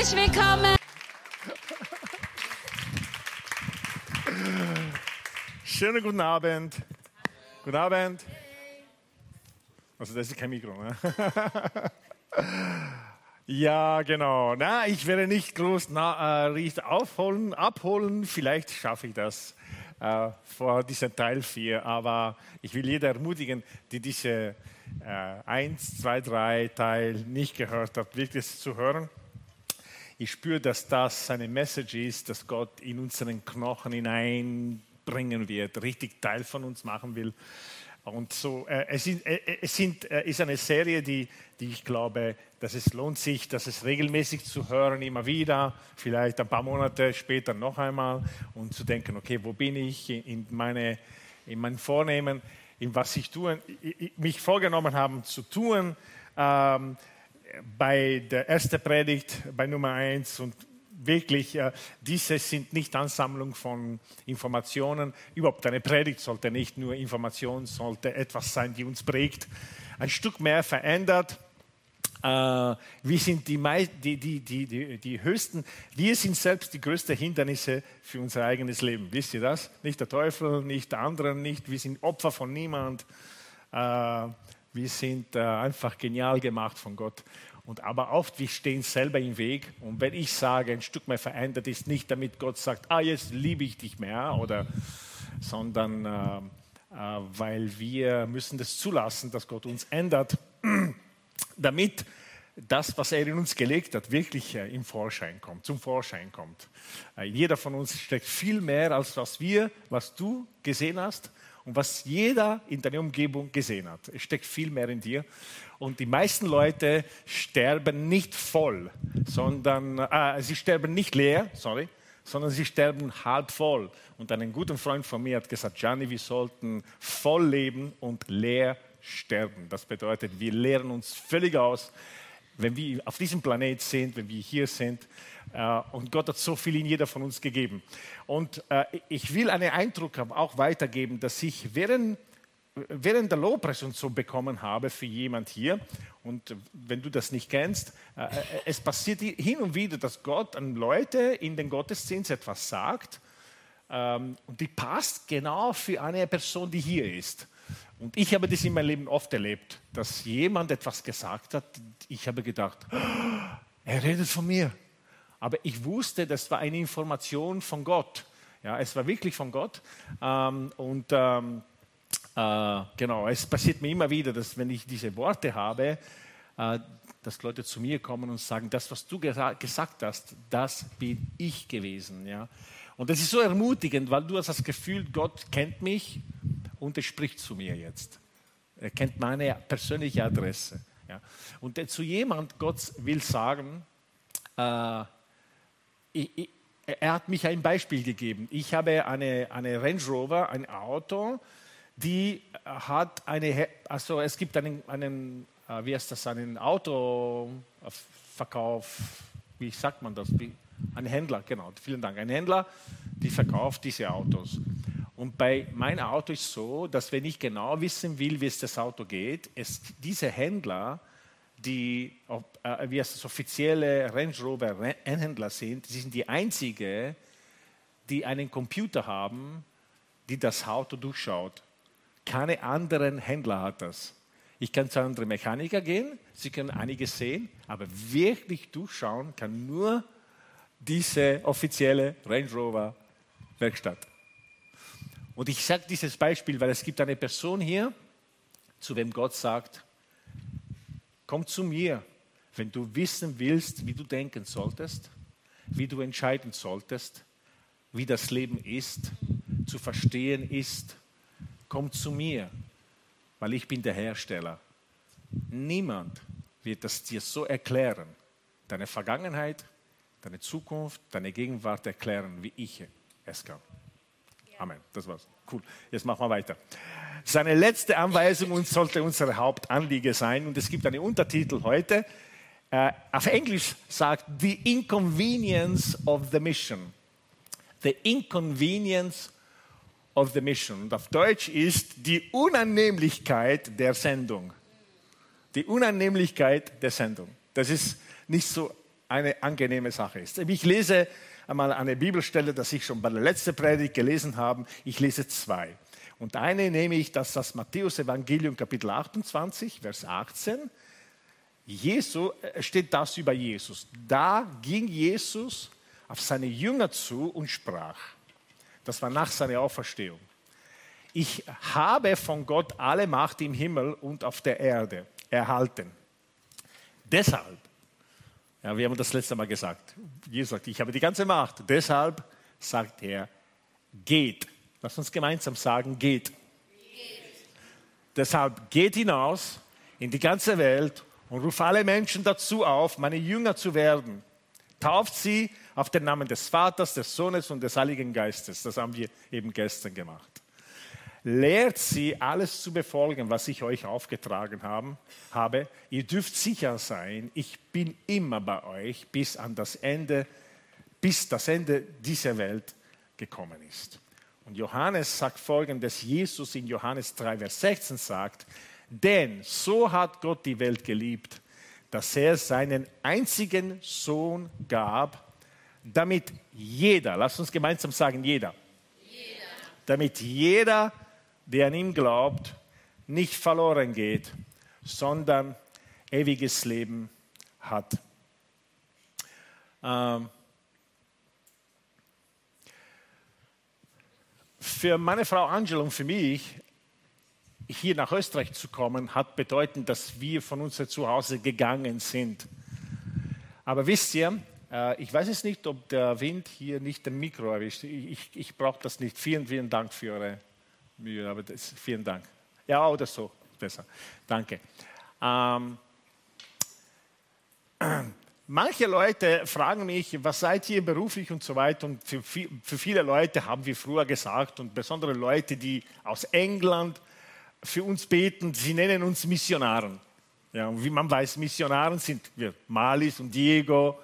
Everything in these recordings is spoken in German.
herzlich willkommen. Schönen guten Abend. Guten Abend. Also das ist kein Mikro. Ne? ja, genau. Na, ich werde nicht groß na, äh, aufholen, abholen. Vielleicht schaffe ich das äh, vor diesem Teil 4. Aber ich will jeder ermutigen, die diese äh, 1, 2, 3 Teil nicht gehört hat, wirklich zu hören. Ich spüre, dass das eine Message ist, dass Gott in unseren Knochen hineinbringen wird, richtig Teil von uns machen will. Und so, äh, es, sind, äh, es sind, äh, ist eine Serie, die, die ich glaube, dass es lohnt sich, dass es regelmäßig zu hören, immer wieder, vielleicht ein paar Monate später noch einmal und zu denken, okay, wo bin ich in, meine, in meinen Vornehmen, in was ich tue, mich vorgenommen habe zu tun. Ähm, bei der ersten Predigt, bei Nummer eins und wirklich, äh, diese sind nicht Ansammlung von Informationen. Überhaupt eine Predigt sollte nicht nur Information, sollte etwas sein, die uns prägt, ein Stück mehr verändert. Äh, wir sind die, die, die, die, die höchsten, wir sind selbst die größten Hindernisse für unser eigenes Leben. Wisst ihr das? Nicht der Teufel, nicht der andere, nicht. Wir sind Opfer von niemand. Äh, wir sind äh, einfach genial gemacht von Gott. Und aber oft, wir stehen selber im Weg. Und wenn ich sage, ein Stück mehr verändert ist, nicht damit Gott sagt, ah, jetzt liebe ich dich mehr, oder, sondern äh, äh, weil wir müssen das zulassen, dass Gott uns ändert, damit das, was er in uns gelegt hat, wirklich äh, im Vorschein kommt, zum Vorschein kommt. Äh, jeder von uns steckt viel mehr, als was wir, was du gesehen hast und was jeder in deiner Umgebung gesehen hat. Es steckt viel mehr in dir. Und die meisten Leute sterben nicht voll, sondern äh, sie sterben nicht leer, sorry, sondern sie sterben halb voll. Und ein guter Freund von mir hat gesagt, Gianni, wir sollten voll leben und leer sterben. Das bedeutet, wir leeren uns völlig aus, wenn wir auf diesem Planet sind, wenn wir hier sind. Äh, und Gott hat so viel in jeder von uns gegeben. Und äh, ich will einen Eindruck auch weitergeben, dass ich während, während der Lobpreis und so bekommen habe für jemand hier. Und wenn du das nicht kennst, äh, es passiert hin und wieder, dass Gott an Leute in den Gottesdienst etwas sagt. Ähm, und die passt genau für eine Person, die hier ist. Und ich habe das in meinem Leben oft erlebt, dass jemand etwas gesagt hat. Ich habe gedacht, er redet von mir. Aber ich wusste, das war eine Information von Gott. Ja, es war wirklich von Gott. Ähm, und ähm, äh, genau, es passiert mir immer wieder, dass wenn ich diese Worte habe, äh, dass Leute zu mir kommen und sagen, das, was du gesa gesagt hast, das bin ich gewesen. Ja? Und das ist so ermutigend, weil du hast das Gefühl, Gott kennt mich und er spricht zu mir jetzt. Er kennt meine persönliche Adresse. Ja? Und zu jemand, Gott will sagen, äh, ich, ich, er hat mich ein Beispiel gegeben. Ich habe eine, eine Range Rover, ein Auto, die hat eine, also es gibt einen, einen äh, wie heißt das, einen Autoverkauf, wie sagt man das? Ein Händler, genau, vielen Dank. Ein Händler, die verkauft diese Autos. Und bei meinem Auto ist es so, dass wenn ich genau wissen will, wie es das Auto geht, es, diese Händler die äh, wie es offizielle Range Rover Händler sind, sind die einzigen, die einen Computer haben, die das Auto durchschaut. Keine anderen Händler hat das. Ich kann zu anderen Mechaniker gehen, sie können einiges sehen, aber wirklich durchschauen kann nur diese offizielle Range Rover Werkstatt. Und ich sage dieses Beispiel, weil es gibt eine Person hier, zu wem Gott sagt, Komm zu mir, wenn du wissen willst, wie du denken solltest, wie du entscheiden solltest, wie das Leben ist, zu verstehen ist. Komm zu mir, weil ich bin der Hersteller. Niemand wird das dir so erklären, deine Vergangenheit, deine Zukunft, deine Gegenwart erklären, wie ich es kann. Amen. Das war's. Cool. Jetzt machen wir weiter. Seine letzte Anweisung und sollte unser Hauptanliege sein. Und es gibt einen Untertitel heute. Uh, auf Englisch sagt The Inconvenience of the Mission. The Inconvenience of the Mission. Und auf Deutsch ist die Unannehmlichkeit der Sendung. Die Unannehmlichkeit der Sendung. Das ist nicht so eine angenehme Sache. Ich lese einmal eine Bibelstelle, das ich schon bei der letzten Predigt gelesen habe. Ich lese zwei. Und eine nehme ich, das ist das Matthäus-Evangelium, Kapitel 28, Vers 18. Jesu, äh, steht das über Jesus. Da ging Jesus auf seine Jünger zu und sprach. Das war nach seiner Auferstehung. Ich habe von Gott alle Macht im Himmel und auf der Erde erhalten. Deshalb, ja, wir haben das letzte Mal gesagt, Jesus sagt, ich habe die ganze Macht. Deshalb sagt er, geht. Lass uns gemeinsam sagen, geht. geht. Deshalb geht hinaus in die ganze Welt und ruft alle Menschen dazu auf, meine Jünger zu werden. Tauft sie auf den Namen des Vaters, des Sohnes und des Heiligen Geistes. Das haben wir eben gestern gemacht. Lehrt sie, alles zu befolgen, was ich euch aufgetragen haben, habe. Ihr dürft sicher sein, ich bin immer bei euch bis an das Ende, bis das Ende dieser Welt gekommen ist. Und Johannes sagt folgendes, Jesus in Johannes 3, Vers 16 sagt, denn so hat Gott die Welt geliebt, dass er seinen einzigen Sohn gab, damit jeder, lass uns gemeinsam sagen, jeder. damit jeder, der an ihn glaubt, nicht verloren geht, sondern ewiges Leben hat. Ähm, für meine Frau Angela und für mich, hier nach Österreich zu kommen, hat bedeutet, dass wir von unserem Zuhause gegangen sind. Aber wisst ihr, äh, ich weiß es nicht, ob der Wind hier nicht den Mikro erwischt. Ich, ich brauche das nicht. Vielen, vielen Dank für eure Mühe, aber das, vielen Dank. Ja, oder so, besser. Danke. Ähm, manche Leute fragen mich, was seid ihr beruflich und so weiter. Und für, für viele Leute haben wir früher gesagt, und besondere Leute, die aus England für uns beten, sie nennen uns Missionaren. Ja, und wie man weiß, Missionaren sind wir, Malis und Diego.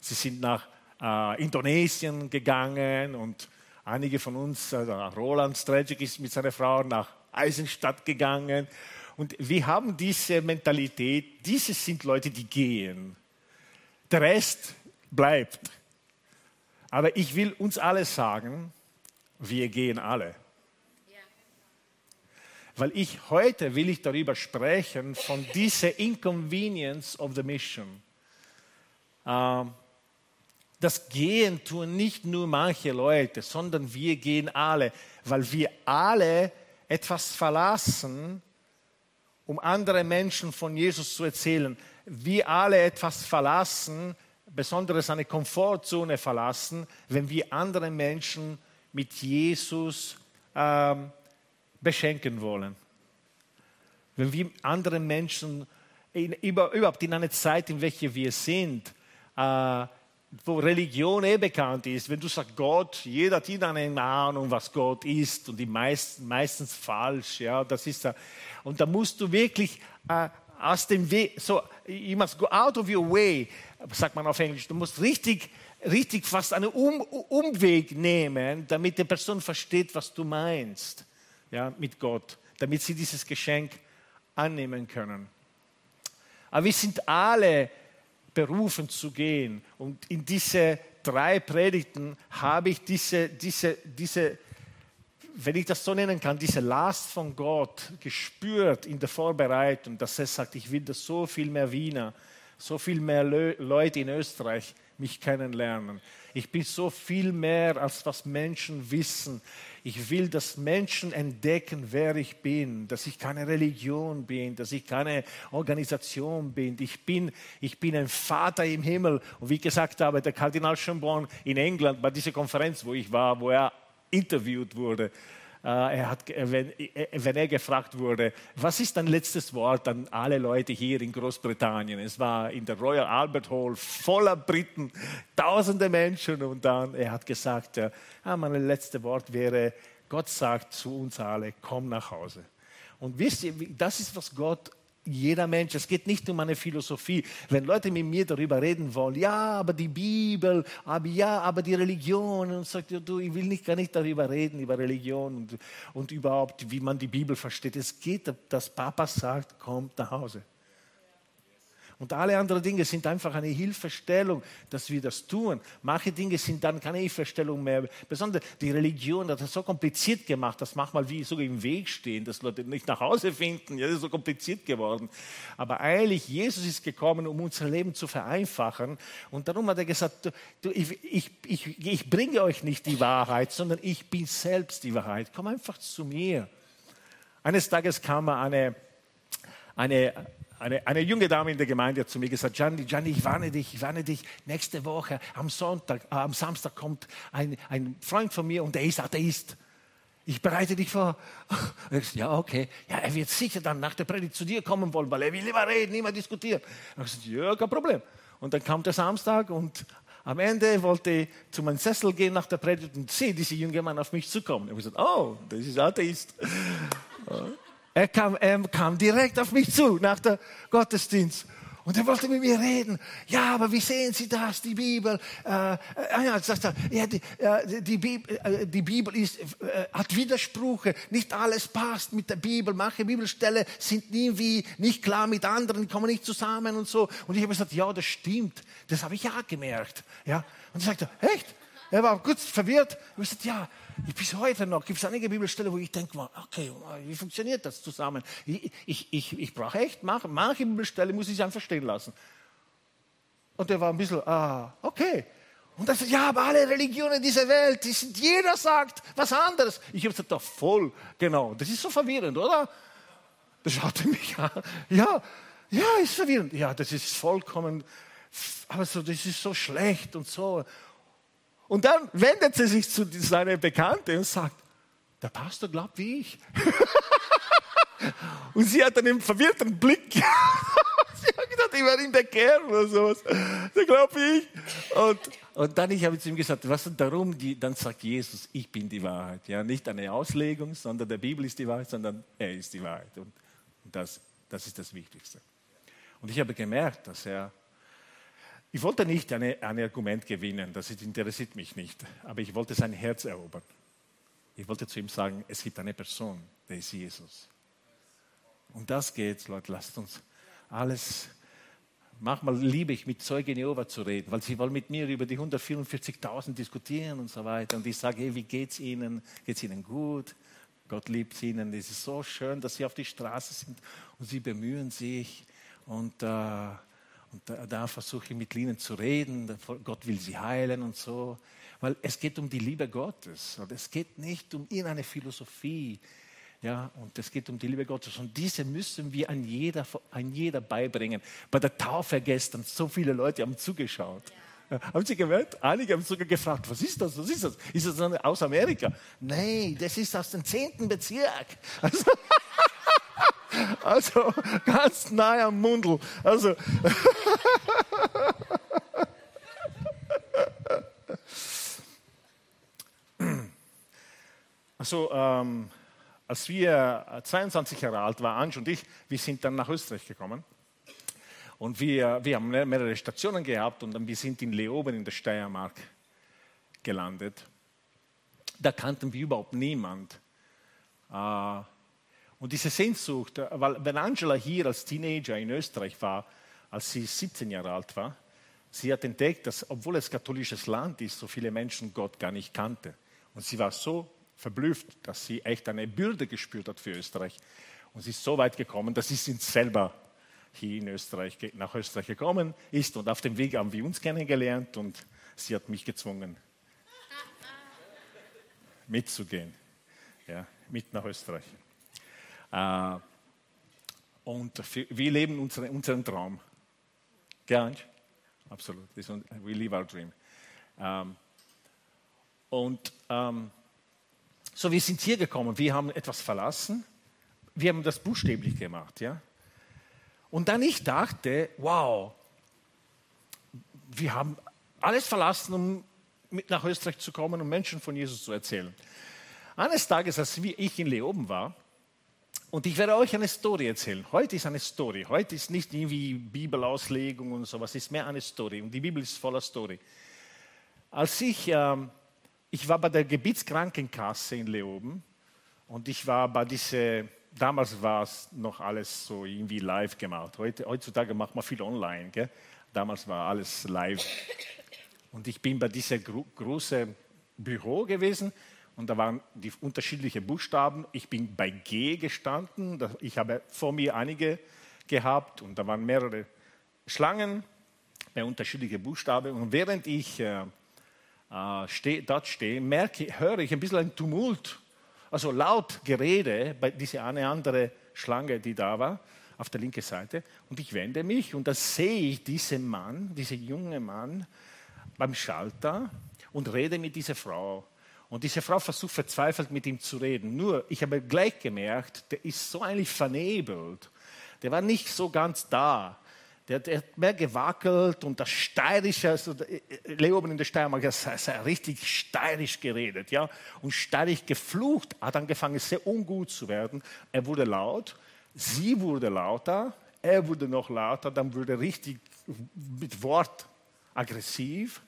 Sie sind nach äh, Indonesien gegangen und Einige von uns, also Roland Strejic ist mit seiner Frau nach Eisenstadt gegangen. Und wir haben diese Mentalität, diese sind Leute, die gehen. Der Rest bleibt. Aber ich will uns alle sagen, wir gehen alle. Weil ich heute will ich darüber sprechen, von dieser Inconvenience of the Mission. Ähm, das Gehen tun nicht nur manche Leute, sondern wir gehen alle, weil wir alle etwas verlassen, um andere Menschen von Jesus zu erzählen. Wir alle etwas verlassen, besonders eine Komfortzone verlassen, wenn wir andere Menschen mit Jesus ähm, beschenken wollen. Wenn wir andere Menschen in, überhaupt in einer Zeit, in welcher wir sind, äh, wo Religion eh bekannt ist, wenn du sagst Gott, jeder hat eine Ahnung, was Gott ist und die meisten, meistens falsch, ja, das ist da. Und da musst du wirklich äh, aus dem Weg, so, you must go out of your way, sagt man auf Englisch, du musst richtig, richtig fast einen um, Umweg nehmen, damit die Person versteht, was du meinst, ja, mit Gott, damit sie dieses Geschenk annehmen können. Aber wir sind alle berufen zu gehen. Und in diese drei Predigten habe ich diese, diese, diese, wenn ich das so nennen kann, diese Last von Gott gespürt in der Vorbereitung, dass er sagt, ich will, dass so viel mehr Wiener, so viel mehr Leute in Österreich mich kennenlernen. Ich bin so viel mehr, als was Menschen wissen. Ich will, dass Menschen entdecken, wer ich bin, dass ich keine Religion bin, dass ich keine Organisation bin. Ich bin, ich bin ein Vater im Himmel. Und wie gesagt habe, der Kardinal Schönborn in England bei dieser Konferenz, wo ich war, wo er interviewt wurde, er hat, äh, wenn, äh, wenn er gefragt wurde, was ist dein letztes Wort an alle Leute hier in Großbritannien? Es war in der Royal Albert Hall voller Briten, tausende Menschen und dann, er hat gesagt, ja, mein letztes Wort wäre, Gott sagt zu uns alle, komm nach Hause. Und wisst ihr, das ist, was Gott jeder Mensch. Es geht nicht um eine Philosophie. Wenn Leute mit mir darüber reden wollen, ja, aber die Bibel, aber ja, aber die Religion, und sagt, du, ich will nicht, gar nicht darüber reden, über Religion und, und überhaupt, wie man die Bibel versteht. Es geht, dass Papa sagt, kommt nach Hause. Und alle anderen Dinge sind einfach eine Hilfestellung, dass wir das tun. Manche Dinge sind dann keine Hilfestellung mehr. Besonders die Religion hat das so kompliziert gemacht, dass manchmal wie sogar im Weg stehen, dass Leute nicht nach Hause finden. Ja, das ist so kompliziert geworden. Aber eigentlich, Jesus ist gekommen, um unser Leben zu vereinfachen. Und darum hat er gesagt, du, ich, ich, ich, ich bringe euch nicht die Wahrheit, sondern ich bin selbst die Wahrheit. Komm einfach zu mir. Eines Tages kam eine, eine, eine, eine junge Dame in der Gemeinde hat zu mir gesagt, Gianni, Gianni, ich warne dich, ich warne dich, nächste Woche am Sonntag, äh, am Samstag kommt ein, ein Freund von mir und der ist Atheist. Ich bereite dich vor. Ich, ja, okay. Ja, er wird sicher dann nach der Predigt zu dir kommen wollen, weil er will immer reden, immer diskutieren. Ich gesagt, ja, kein Problem. Und dann kam der Samstag und am Ende wollte ich zu meinem Sessel gehen nach der Predigt und sehe diese junge Mann auf mich zukommen. Ich habe gesagt, oh, das ist Atheist. Er kam, er kam direkt auf mich zu nach der Gottesdienst. Und er wollte mit mir reden. Ja, aber wie sehen Sie das, die Bibel? Äh, äh, ja, sagt er, ja, die, äh, die, Bibel, äh, die Bibel ist, äh, hat Widersprüche. Nicht alles passt mit der Bibel. Manche Bibelstellen sind irgendwie nicht klar mit anderen, kommen nicht zusammen und so. Und ich habe gesagt, ja, das stimmt. Das habe ich ja gemerkt. Ja. Und er sagte, echt? Er war kurz verwirrt. Ich habe gesagt, ja, bis heute noch gibt es einige Bibelstellen, wo ich denke, okay, wie funktioniert das zusammen? Ich, ich, ich, ich brauche echt, manche, manche Bibelstellen muss ich einfach stehen lassen. Und der war ein bisschen, ah, okay. Und er sagt, ja, aber alle Religionen dieser Welt, die sind, jeder sagt was anderes. Ich habe gesagt, doch voll, genau. Das ist so verwirrend, oder? Das schaute mich an. Ja, ja, ist verwirrend. Ja, das ist vollkommen, aber das ist so schlecht und so. Und dann wendet sie sich zu seiner Bekannte und sagt, der Pastor glaubt wie ich. und sie hat einen verwirrten Blick. sie hat gedacht, ich werde ihn bekehren oder sowas. Der glaubt wie ich. Und, und dann ich habe zu ihm gesagt, was denn darum? Die, dann sagt Jesus, ich bin die Wahrheit. Ja, nicht eine Auslegung, sondern der Bibel ist die Wahrheit, sondern er ist die Wahrheit. Und das, das ist das Wichtigste. Und ich habe gemerkt, dass er ich wollte nicht eine, ein Argument gewinnen, das interessiert mich nicht, aber ich wollte sein Herz erobern. Ich wollte zu ihm sagen, es gibt eine Person, der ist Jesus. Und das geht, Leute, lasst uns alles, manchmal liebe ich mit Zeugen Jehova zu reden, weil sie wollen mit mir über die 144.000 diskutieren und so weiter. Und ich sage, hey, wie geht's Ihnen? Geht's Ihnen gut? Gott liebt Ihnen. Es ist so schön, dass Sie auf die Straße sind und Sie bemühen sich. Und äh, und da, da versuche ich mit ihnen zu reden. Gott will sie heilen und so. Weil es geht um die Liebe Gottes. Und es geht nicht um irgendeine Philosophie. Ja, und es geht um die Liebe Gottes. Und diese müssen wir an jeder, an jeder beibringen. Bei der Taufe gestern, so viele Leute haben zugeschaut. Ja. Haben Sie gehört? Einige haben sogar gefragt, was ist das? Was ist das? Ist das aus Amerika? Nein, das ist aus dem zehnten Bezirk. Also, also ganz nahe am Mundel. Also. Also, ähm, als wir 22 Jahre alt waren, Ange und ich, wir sind dann nach Österreich gekommen. Und wir, wir haben mehrere Stationen gehabt und dann, wir sind in Leoben in der Steiermark gelandet. Da kannten wir überhaupt niemand. Äh, und diese Sehnsucht, weil wenn Angela hier als Teenager in Österreich war, als sie 17 Jahre alt war, sie hat entdeckt, dass obwohl es katholisches Land ist, so viele Menschen Gott gar nicht kannte. Und sie war so verblüfft, dass sie echt eine Bürde gespürt hat für Österreich. Und sie ist so weit gekommen, dass sie sind selber hier in Österreich, nach Österreich gekommen ist. Und auf dem Weg haben wir uns kennengelernt und sie hat mich gezwungen, mitzugehen, ja, mit nach Österreich. Äh, und wir leben unseren, unseren Traum. Gern? Absolut. We live our dream. Ähm, und ähm, so, wir sind hier gekommen, wir haben etwas verlassen, wir haben das buchstäblich gemacht, ja. Und dann ich dachte, wow, wir haben alles verlassen, um mit nach Österreich zu kommen, um Menschen von Jesus zu erzählen. Eines Tages, als ich in Leoben war, und ich werde euch eine Story erzählen. Heute ist eine Story. Heute ist nicht irgendwie Bibelauslegung und sowas, es ist mehr eine Story. Und die Bibel ist voller Story. Als ich, äh, ich war bei der Gebietskrankenkasse in Leoben und ich war bei dieser damals war es noch alles so irgendwie live gemacht. Heute, heutzutage macht man viel online. Gell? Damals war alles live. Und ich bin bei diesem gro großen Büro gewesen und da waren die unterschiedlichen Buchstaben. Ich bin bei G gestanden. Ich habe vor mir einige gehabt und da waren mehrere Schlangen bei unterschiedlichen Buchstaben. Und während ich äh, äh steh, dort stehe, merke, höre ich ein bisschen ein Tumult, also laut Gerede bei dieser eine andere Schlange, die da war, auf der linken Seite. Und ich wende mich und da sehe ich diesen Mann, diesen jungen Mann beim Schalter und rede mit dieser Frau. Und diese Frau versucht verzweifelt mit ihm zu reden. Nur, ich habe gleich gemerkt, der ist so eigentlich vernebelt. Der war nicht so ganz da. Der, der hat mehr gewackelt und das Steirische, also Leoben in der Steiermark, das hat richtig steirisch geredet, ja, und steirisch geflucht, hat angefangen sehr ungut zu werden. Er wurde laut, sie wurde lauter, er wurde noch lauter, dann wurde richtig mit Wort aggressiv.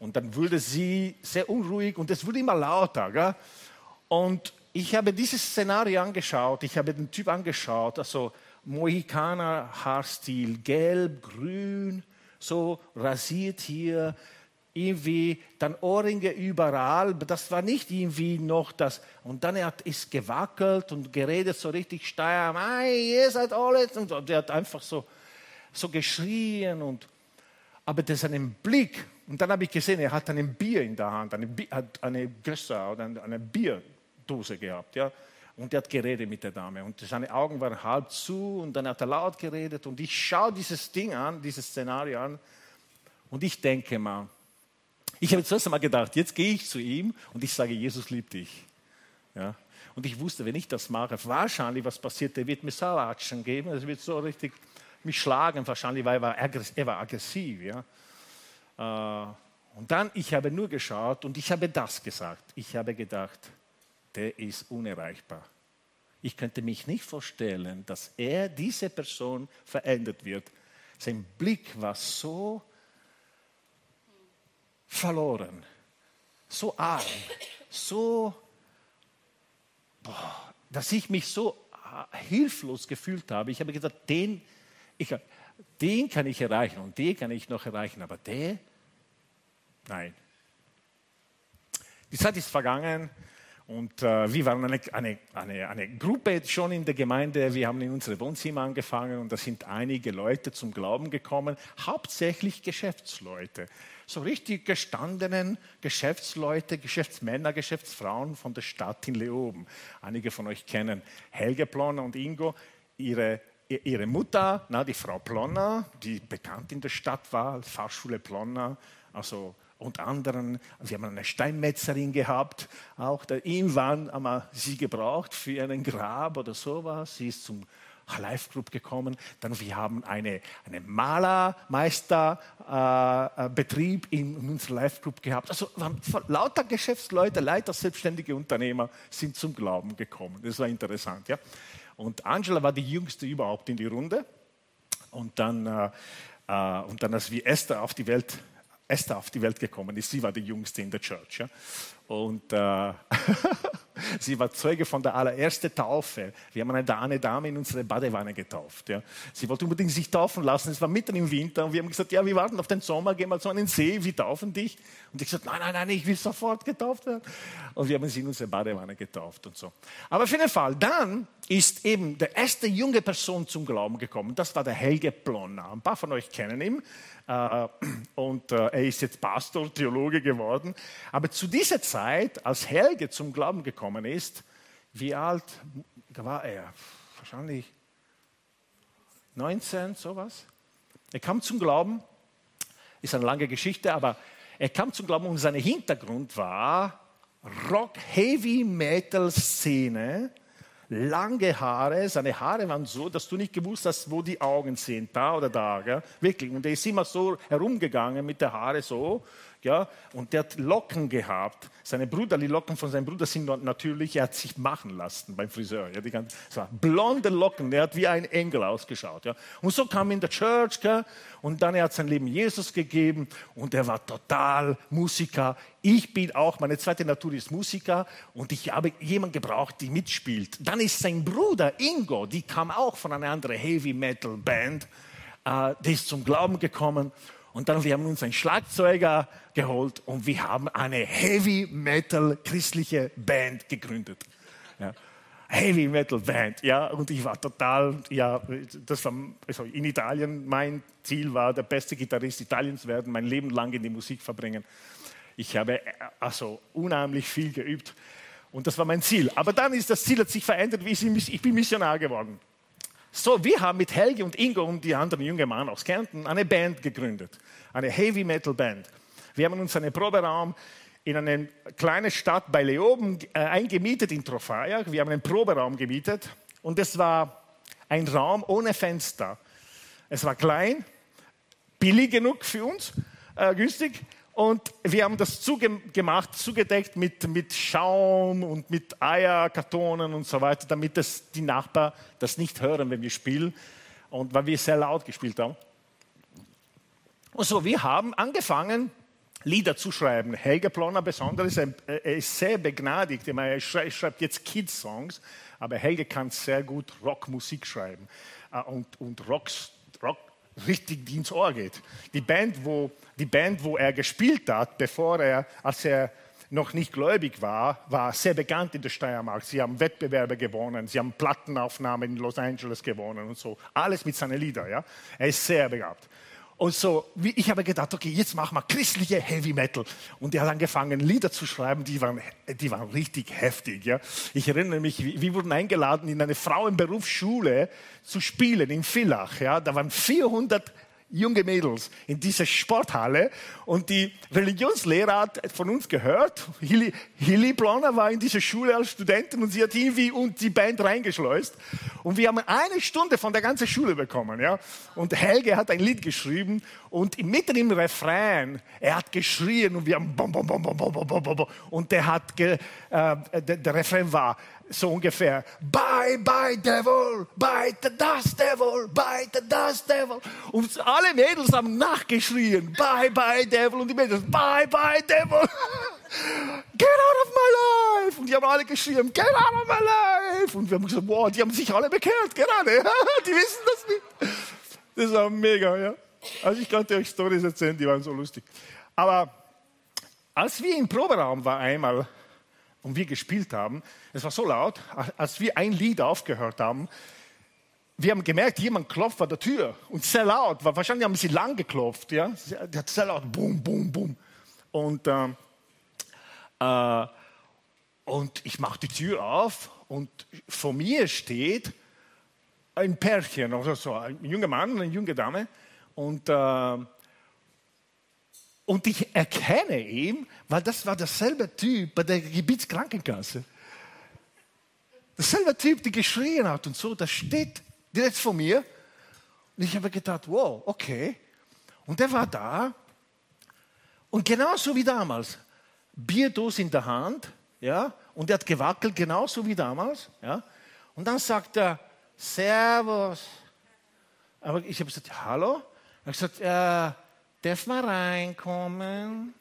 Und dann wurde sie sehr unruhig und es wurde immer lauter. Gell? Und ich habe dieses Szenario angeschaut, ich habe den Typ angeschaut, also Mohikaner Haarstil, gelb, grün, so rasiert hier, irgendwie dann Ohrringe überall, das war nicht irgendwie noch das. Und dann hat ist gewackelt und geredet so richtig steil, hey, ihr seid alle, und er hat einfach so, so geschrien und aber das einen Blick und dann habe ich gesehen, er hat ein Bier in der Hand, eine, eine Gösser oder eine Bierdose gehabt. Ja? Und er hat geredet mit der Dame. Und seine Augen waren halb zu und dann hat er laut geredet. Und ich schaue dieses Ding an, dieses Szenario an. Und ich denke mal, ich habe zuerst einmal gedacht, jetzt gehe ich zu ihm und ich sage, Jesus liebt dich. Ja? Und ich wusste, wenn ich das mache, wahrscheinlich, was passiert, der wird mir Salatschen geben, er wird so richtig mich schlagen, wahrscheinlich, weil er war aggressiv. Ja? Äh, und dann, ich habe nur geschaut und ich habe das gesagt. Ich habe gedacht, der ist unerreichbar. Ich könnte mich nicht vorstellen, dass er, diese Person, verändert wird. Sein Blick war so verloren, so arm, so, boah, dass ich mich so äh, hilflos gefühlt habe. Ich habe gesagt, den, ich, den kann ich erreichen und den kann ich noch erreichen, aber der, Nein. Die Zeit ist vergangen und äh, wir waren eine, eine, eine, eine, Gruppe schon in der Gemeinde. Wir haben in unsere Wohnzimmer angefangen und da sind einige Leute zum Glauben gekommen, hauptsächlich Geschäftsleute. So richtig gestandenen Geschäftsleute, Geschäftsmänner, Geschäftsfrauen von der Stadt in Leoben. Einige von euch kennen Helge Plonner und Ingo. Ihre ihre Mutter, na, die Frau Plonner, die bekannt in der Stadt war, Fahrschule Plonner, also und anderen. Wir haben eine Steinmetzerin gehabt, auch da, irgendwann haben wir sie gebraucht für einen Grab oder sowas. Sie ist zum Live-Group gekommen. Dann wir haben eine, eine Malermeisterbetrieb äh, in, in unserer Live-Group gehabt. Also lauter Geschäftsleute, Leiter, selbstständige Unternehmer sind zum Glauben gekommen. Das war interessant. Ja? Und Angela war die jüngste überhaupt in die Runde. Und dann, äh, äh und dann als wir Esther auf die Welt Esther auf die Welt gekommen ist. Sie war die Jüngste in der Church. Ja? Und äh, sie war Zeuge von der allerersten Taufe. Wir haben eine, Dame in unsere Badewanne getauft. Ja? Sie wollte unbedingt sich taufen lassen. Es war mitten im Winter und wir haben gesagt, ja, wir warten auf den Sommer, gehen mal zu einem See, wir taufen dich. Und ich gesagt, nein, nein, nein, ich will sofort getauft werden. Und wir haben sie in unsere Badewanne getauft und so. Aber auf jeden Fall, dann ist eben der erste junge Person zum Glauben gekommen. Das war der Helge Plonner. Ein paar von euch kennen ihn. Äh, und äh, er ist jetzt Pastor, Theologe geworden. Aber zu dieser Zeit, als Helge zum Glauben gekommen ist, wie alt war er? Wahrscheinlich 19, sowas. Er kam zum Glauben, ist eine lange Geschichte, aber er kam zum Glauben und sein Hintergrund war Rock, Heavy Metal Szene lange Haare. Seine Haare waren so, dass du nicht gewusst hast, wo die Augen sind, da oder da. Gell? Wirklich. Und er ist immer so herumgegangen mit der Haare so. Ja, und der hat Locken gehabt. Seine Brüder, die Locken von seinem Bruder sind natürlich, er hat sich machen lassen beim Friseur. Ja, die ganze, so blonde Locken, der hat wie ein Engel ausgeschaut. Ja. Und so kam er in der Church gell, und dann er hat sein Leben Jesus gegeben und er war total Musiker. Ich bin auch, meine zweite Natur ist Musiker und ich habe jemanden gebraucht, die mitspielt. Dann ist sein Bruder Ingo, die kam auch von einer anderen Heavy Metal Band, äh, der ist zum Glauben gekommen und dann wir haben uns einen Schlagzeuger geholt und wir haben eine Heavy Metal christliche Band gegründet. Ja. Heavy Metal Band, ja, und ich war total, ja, das war also in Italien, mein Ziel war, der beste Gitarrist Italiens werden, mein Leben lang in die Musik verbringen. Ich habe also unheimlich viel geübt und das war mein Ziel. Aber dann ist das Ziel hat sich verändert, ich bin Missionar geworden. So, wir haben mit Helge und Ingo und die anderen jungen Mann aus Kärnten eine Band gegründet, eine Heavy Metal Band. Wir haben uns einen Proberaum in eine kleine Stadt bei Leoben äh, eingemietet in Trofaya. Wir haben einen Proberaum gemietet und es war ein Raum ohne Fenster. Es war klein, billig genug für uns, äh, günstig und wir haben das zugemacht, zugedeckt mit, mit Schaum und mit Eierkartonen und so weiter, damit das, die Nachbarn das nicht hören, wenn wir spielen. Und weil wir sehr laut gespielt haben. Und so, wir haben angefangen, Lieder zu schreiben. Helge Plonner besonders, er ist sehr begnadigt. Er schreibt jetzt Kids-Songs, aber Helge kann sehr gut Rockmusik schreiben äh, und, und Rocks, Rock, richtig ins Ohr geht. Die Band, wo, die Band, wo er gespielt hat, bevor er, als er noch nicht gläubig war, war sehr bekannt in der Steiermark. Sie haben Wettbewerbe gewonnen, sie haben Plattenaufnahmen in Los Angeles gewonnen und so. Alles mit seinen Liedern. Ja? Er ist sehr begabt. Und so, ich habe gedacht, okay, jetzt machen wir christliche Heavy Metal. Und er hat angefangen, Lieder zu schreiben, die waren, die waren richtig heftig. Ja. Ich erinnere mich, wir wurden eingeladen, in eine Frauenberufsschule zu spielen in Villach. Ja. Da waren 400 junge Mädels in dieser Sporthalle und die Religionslehrer hat von uns gehört. Hilly, Hilly Blonner war in dieser Schule als Studentin und sie hat irgendwie und die Band reingeschleust und wir haben eine Stunde von der ganzen Schule bekommen, ja. Und Helge hat ein Lied geschrieben und mitten im Refrain, er hat geschrien und wir haben bom, bom, bom, bom, bom, bom, bom, bom, und der hat, ge, äh, der, der Refrain war so ungefähr, bye, bye, Devil, bye, the dust, Devil, bye, the dust, Devil. Und alle Mädels haben nachgeschrien, bye, bye, Devil. Und die Mädels, bye, bye, Devil. Get out of my life! Und die haben alle geschrien, get out of my life! Und wir haben gesagt, wow, die haben sich alle bekehrt, gerade. die wissen das nicht. Das war mega, ja. Also ich konnte euch Stories erzählen, die waren so lustig. Aber als wir im Proberaum waren einmal, und wir gespielt haben, es war so laut, als wir ein Lied aufgehört haben, wir haben gemerkt, jemand klopft an der Tür und sehr laut. Wahrscheinlich haben sie lang geklopft, ja. Hat sehr laut, boom, boom, boom. Und, äh, äh, und ich mache die Tür auf und vor mir steht ein Pärchen, also so ein junger Mann und eine junge Dame. Und äh, und ich erkenne ihn, weil das war derselbe Typ bei der Gebietskrankenkasse. Derselbe Typ, der geschrien hat und so, das steht direkt vor mir. Und ich habe gedacht, wow, okay. Und er war da. Und genauso wie damals, Bierdose in der Hand, ja, und er hat gewackelt, genauso wie damals, ja. Und dann sagt er, Servus. Aber ich habe gesagt, hallo? Er hat gesagt, äh, darf man reinkommen?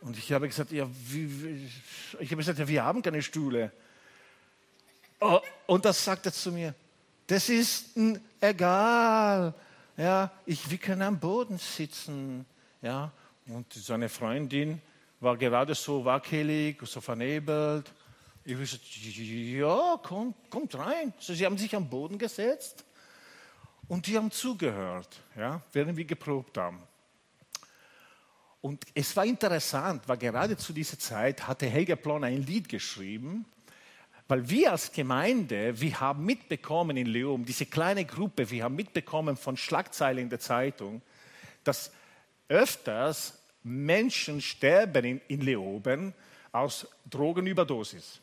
Und ich habe gesagt, ja, wie, ich habe gesagt, ja, wir haben keine Stühle. Oh, und das sagt er zu mir, das ist n, egal. Ja, ich, wir können am Boden sitzen. Ja, und seine Freundin war gerade so wackelig, so vernebelt. Ich habe gesagt, ja, kommt, kommt rein. So, sie haben sich am Boden gesetzt und die haben zugehört, ja, während wir geprobt haben. Und es war interessant, weil gerade zu dieser Zeit hatte Helge Plon ein Lied geschrieben, weil wir als Gemeinde, wir haben mitbekommen in Leum, diese kleine Gruppe, wir haben mitbekommen von Schlagzeilen in der Zeitung, dass öfters Menschen sterben in, in Leoben aus Drogenüberdosis.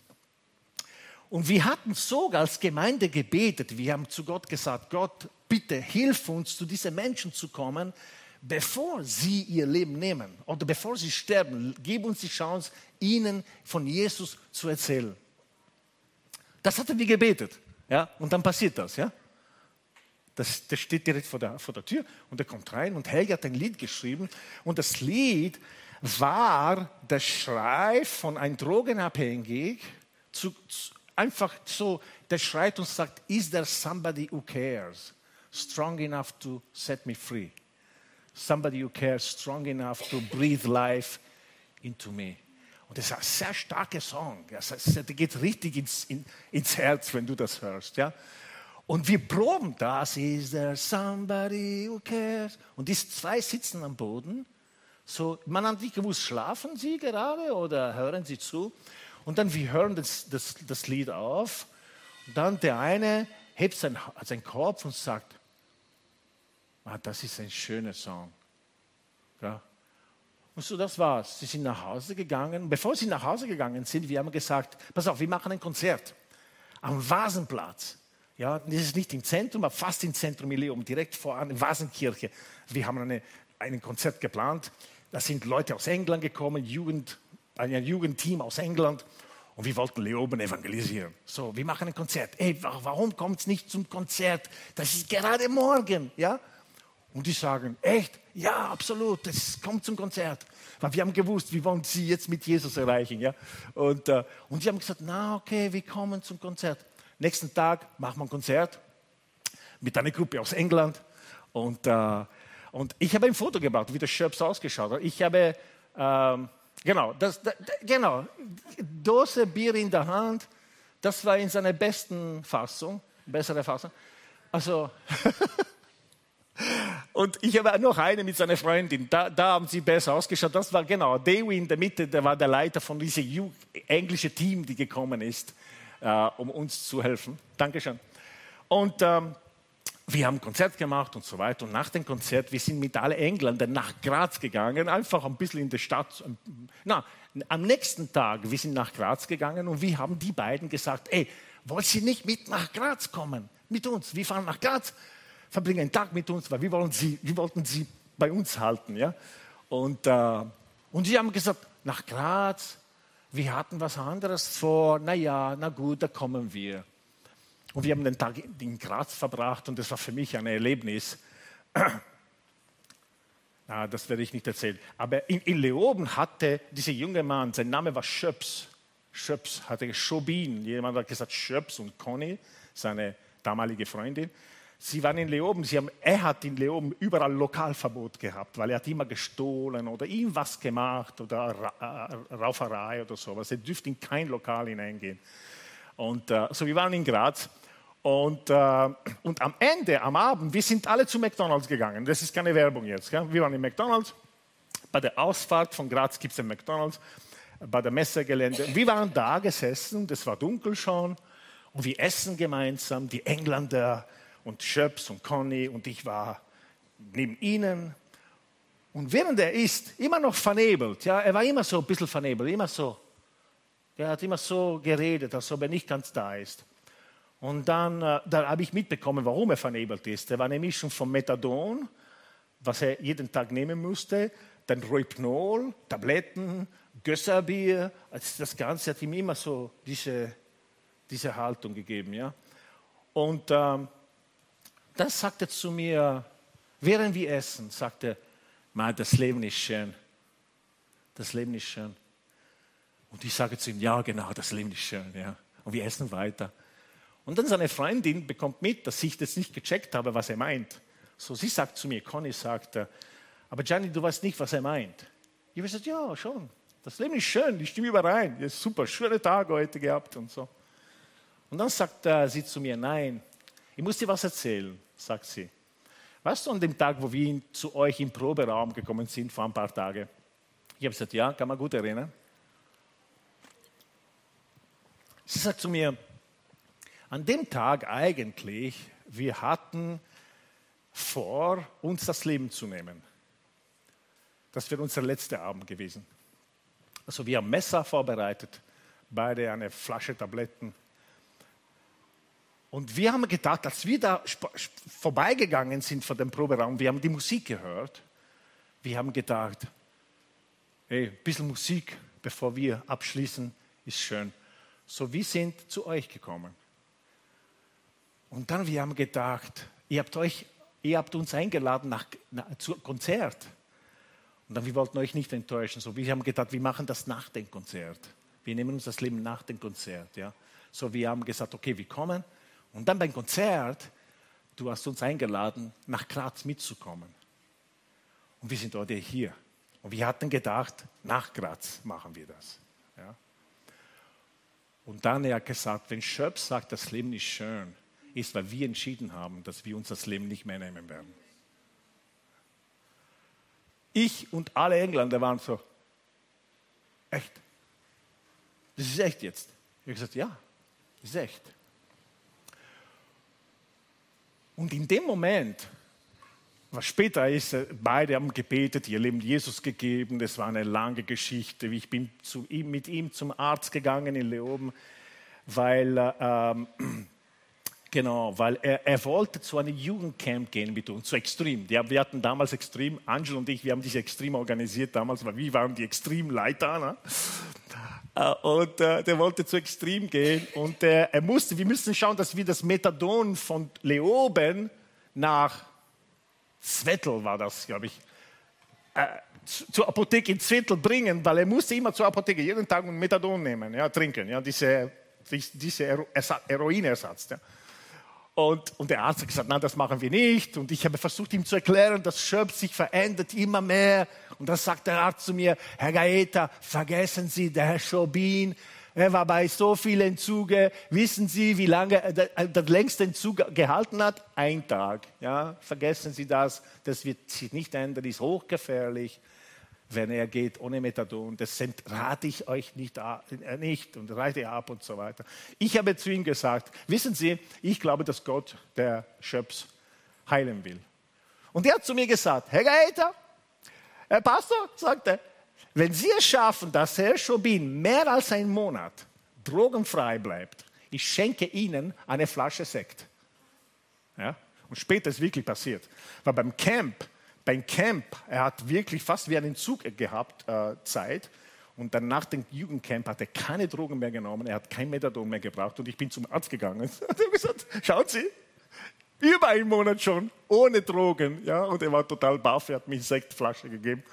Und wir hatten sogar als Gemeinde gebetet. Wir haben zu Gott gesagt, Gott, bitte hilf uns, zu diesen Menschen zu kommen, bevor sie ihr Leben nehmen oder bevor sie sterben, gib uns die Chance, ihnen von Jesus zu erzählen. Das hatten wir gebetet. Ja? Und dann passiert das. Ja? Das, das steht direkt vor der, vor der Tür und er kommt rein und Helge hat ein Lied geschrieben und das Lied war der Schrei von einem Drogenabhängigen, zu, zu, einfach so, der schreit und sagt, is there somebody who cares, strong enough to set me free? Somebody who cares, strong enough to breathe life into me. Und das ist ein sehr starker Song. Der geht richtig ins, in, ins Herz, wenn du das hörst. Ja? Und wir proben das. Is there somebody who cares? Und die zwei sitzen am Boden. So, man hat nicht gewusst, schlafen sie gerade oder hören sie zu? Und dann wir hören das, das, das Lied auf. Und dann der eine hebt seinen, seinen Kopf und sagt, ah, das ist ein schöner Song. Ja. Und so, das war's. Sie sind nach Hause gegangen. Bevor sie nach Hause gegangen sind, wir haben gesagt, pass auf, wir machen ein Konzert am Vasenplatz. Ja, das ist nicht im Zentrum, aber fast im Zentrum Ilium, direkt vor einer Vasenkirche. Wir haben ein Konzert geplant. Da sind Leute aus England gekommen, Jugend, ein Jugendteam aus England. Und wir wollten Leoben evangelisieren. So, wir machen ein Konzert. Ey, warum kommt es nicht zum Konzert? Das ist gerade morgen, ja? Und die sagen, echt? Ja, absolut, das kommt zum Konzert. Weil wir haben gewusst, wir wollen sie jetzt mit Jesus erreichen, ja? Und, äh, und die haben gesagt, na okay, wir kommen zum Konzert. Nächsten Tag machen wir ein Konzert mit einer Gruppe aus England. Und, äh, und ich habe ein Foto gemacht, wie der Schöps ausgeschaut hat. Ich habe, ähm, genau, das, das, genau, Dose Bier in der Hand, das war in seiner besten Fassung, bessere Fassung. Also, und ich habe noch eine mit seiner Freundin, da, da, haben sie besser ausgeschaut. Das war genau, Dewey in der Mitte, der war der Leiter von diesem englischen Team, die gekommen ist äh, um uns zu helfen. Dankeschön. Und ähm, wir haben Konzert gemacht und so weiter. Und nach dem Konzert, wir sind mit allen Engländern nach Graz gegangen, einfach ein bisschen in der Stadt. Na, am nächsten Tag, wir sind nach Graz gegangen und wir haben die beiden gesagt, ey, wollt ihr nicht mit nach Graz kommen? Mit uns. Wir fahren nach Graz, verbringen einen Tag mit uns, weil wir, wollen sie, wir wollten sie bei uns halten. Ja? Und, äh, und sie haben gesagt, nach Graz, wir hatten was anderes vor, naja, na gut, da kommen wir. Und wir haben den Tag in Graz verbracht und das war für mich ein Erlebnis. Na, das werde ich nicht erzählen. Aber in, in Leoben hatte dieser junge Mann, sein Name war Schöps. Schöps hatte Schobin. Jemand hat gesagt Schöps und Conny, seine damalige Freundin. Sie waren in Leoben, sie haben, er hat in Leoben überall Lokalverbot gehabt, weil er hat immer gestohlen oder irgendwas gemacht oder äh, Rauferei oder sowas. Er dürfte in kein Lokal hineingehen. Und äh, so, wir waren in Graz und, äh, und am Ende, am Abend, wir sind alle zu McDonalds gegangen. Das ist keine Werbung jetzt. Gell? Wir waren in McDonalds. Bei der Ausfahrt von Graz gibt es ein McDonalds, bei der Messegelände. Wir waren da gesessen, das war dunkel schon und wir essen gemeinsam. Die Engländer und Schöps und Conny und ich war neben ihnen. Und während er isst, immer noch vernebelt, ja, er war immer so ein bisschen vernebelt, immer so. Er hat immer so geredet, als ob er nicht ganz da ist. Und dann, äh, dann habe ich mitbekommen, warum er vernebelt ist. Er war eine Mischung von Methadon, was er jeden Tag nehmen musste, dann Rohypnol, Tabletten, Gösserbier. Also das Ganze hat ihm immer so diese, diese Haltung gegeben. Ja? Und ähm, dann sagte er zu mir, während wir essen, sagte er, das Leben ist schön. Das Leben ist schön. Und ich sage zu ihm, ja genau, das Leben ist schön. Ja. Und wir essen weiter. Und dann seine Freundin bekommt mit, dass ich das nicht gecheckt habe, was er meint. So, sie sagt zu mir, Conny sagt, aber Gianni, du weißt nicht, was er meint. Ich habe gesagt, ja, schon. Das Leben ist schön, ich stimme überein. Ja, super, schöne Tage heute gehabt und so. Und dann sagt äh, sie zu mir, nein, ich muss dir was erzählen sagt sie. Weißt du, an dem Tag, wo wir zu euch im Proberaum gekommen sind, vor ein paar Tagen, ich habe gesagt, ja, kann man gut erinnern. Sie sagt zu mir, an dem Tag eigentlich, wir hatten vor, uns das Leben zu nehmen. Das wäre unser letzter Abend gewesen. Also wir haben Messer vorbereitet, beide eine Flasche Tabletten und wir haben gedacht, als wir da vorbeigegangen sind von dem Proberaum, wir haben die Musik gehört wir haben gedacht, hey, ein bisschen Musik, bevor wir abschließen, ist schön. So, wir sind zu euch gekommen. Und dann, wir haben gedacht, ihr habt, euch, ihr habt uns eingeladen nach, nach, zu Konzert. Und dann, wir wollten euch nicht enttäuschen. So, wir haben gedacht, wir machen das nach dem Konzert. Wir nehmen uns das Leben nach dem Konzert. Ja? So, wir haben gesagt, okay, wir kommen. Und dann beim Konzert, du hast uns eingeladen, nach Graz mitzukommen. Und wir sind heute hier. Und wir hatten gedacht, nach Graz machen wir das. Ja? Und dann er hat gesagt, wenn Schöpf sagt, das Leben ist schön, ist, weil wir entschieden haben, dass wir uns das Leben nicht mehr nehmen werden. Ich und alle Engländer waren so, echt? Das ist echt jetzt. Ich habe gesagt, ja, das ist echt. Und in dem Moment, was später ist, äh, beide haben gebetet, ihr Leben Jesus gegeben. Das war eine lange Geschichte. Ich bin ihm, mit ihm zum Arzt gegangen in Leoben, weil, äh, ähm, genau, weil er, er, wollte zu einem Jugendcamp gehen mit uns, zu Extrem. Wir hatten damals Extrem, Angel und ich, wir haben diese Extrem organisiert damals, weil wir waren die Extremleiter. Ne? Äh, und äh, der wollte zu Extrem gehen und äh, er musste, wir müssen schauen, dass wir das Methadon von Leoben nach Zwettel war das, glaube ich, äh, zur Apotheke in Zwettel bringen, weil er musste immer zur Apotheke jeden Tag Methadon nehmen, ja, trinken, ja, diese, diese Heroinersatz. Ja. Und, und, der Arzt hat gesagt, nein, das machen wir nicht. Und ich habe versucht, ihm zu erklären, das Schöpf sich verändert immer mehr. Und dann sagt der Arzt zu mir, Herr Gaeta, vergessen Sie, der Herr Schobin, er war bei so vielen Entzügen. Wissen Sie, wie lange er der längste Entzug gehalten hat? Ein Tag. Ja, vergessen Sie das. Das wird sich nicht ändern, ist hochgefährlich, wenn er geht ohne Methadon. Das rate ich euch nicht, äh, nicht und reite ab und so weiter. Ich habe zu ihm gesagt, wissen Sie, ich glaube, dass Gott der Schöps heilen will. Und er hat zu mir gesagt, Herr Gaeta, Herr Pastor, sagt er, wenn Sie es schaffen, dass Herr Schobin mehr als einen Monat drogenfrei bleibt, ich schenke Ihnen eine Flasche Sekt. Ja? Und später ist wirklich passiert. Weil beim Camp, beim Camp, er hat wirklich fast wie einen Zug gehabt, äh, Zeit. Und dann nach dem Jugendcamp hat er keine Drogen mehr genommen, er hat kein Methadon mehr gebraucht. Und ich bin zum Arzt gegangen und habe gesagt, schauen Sie, über einen Monat schon, ohne Drogen. Ja? Und er war total baff, er hat mir eine Sektflasche gegeben.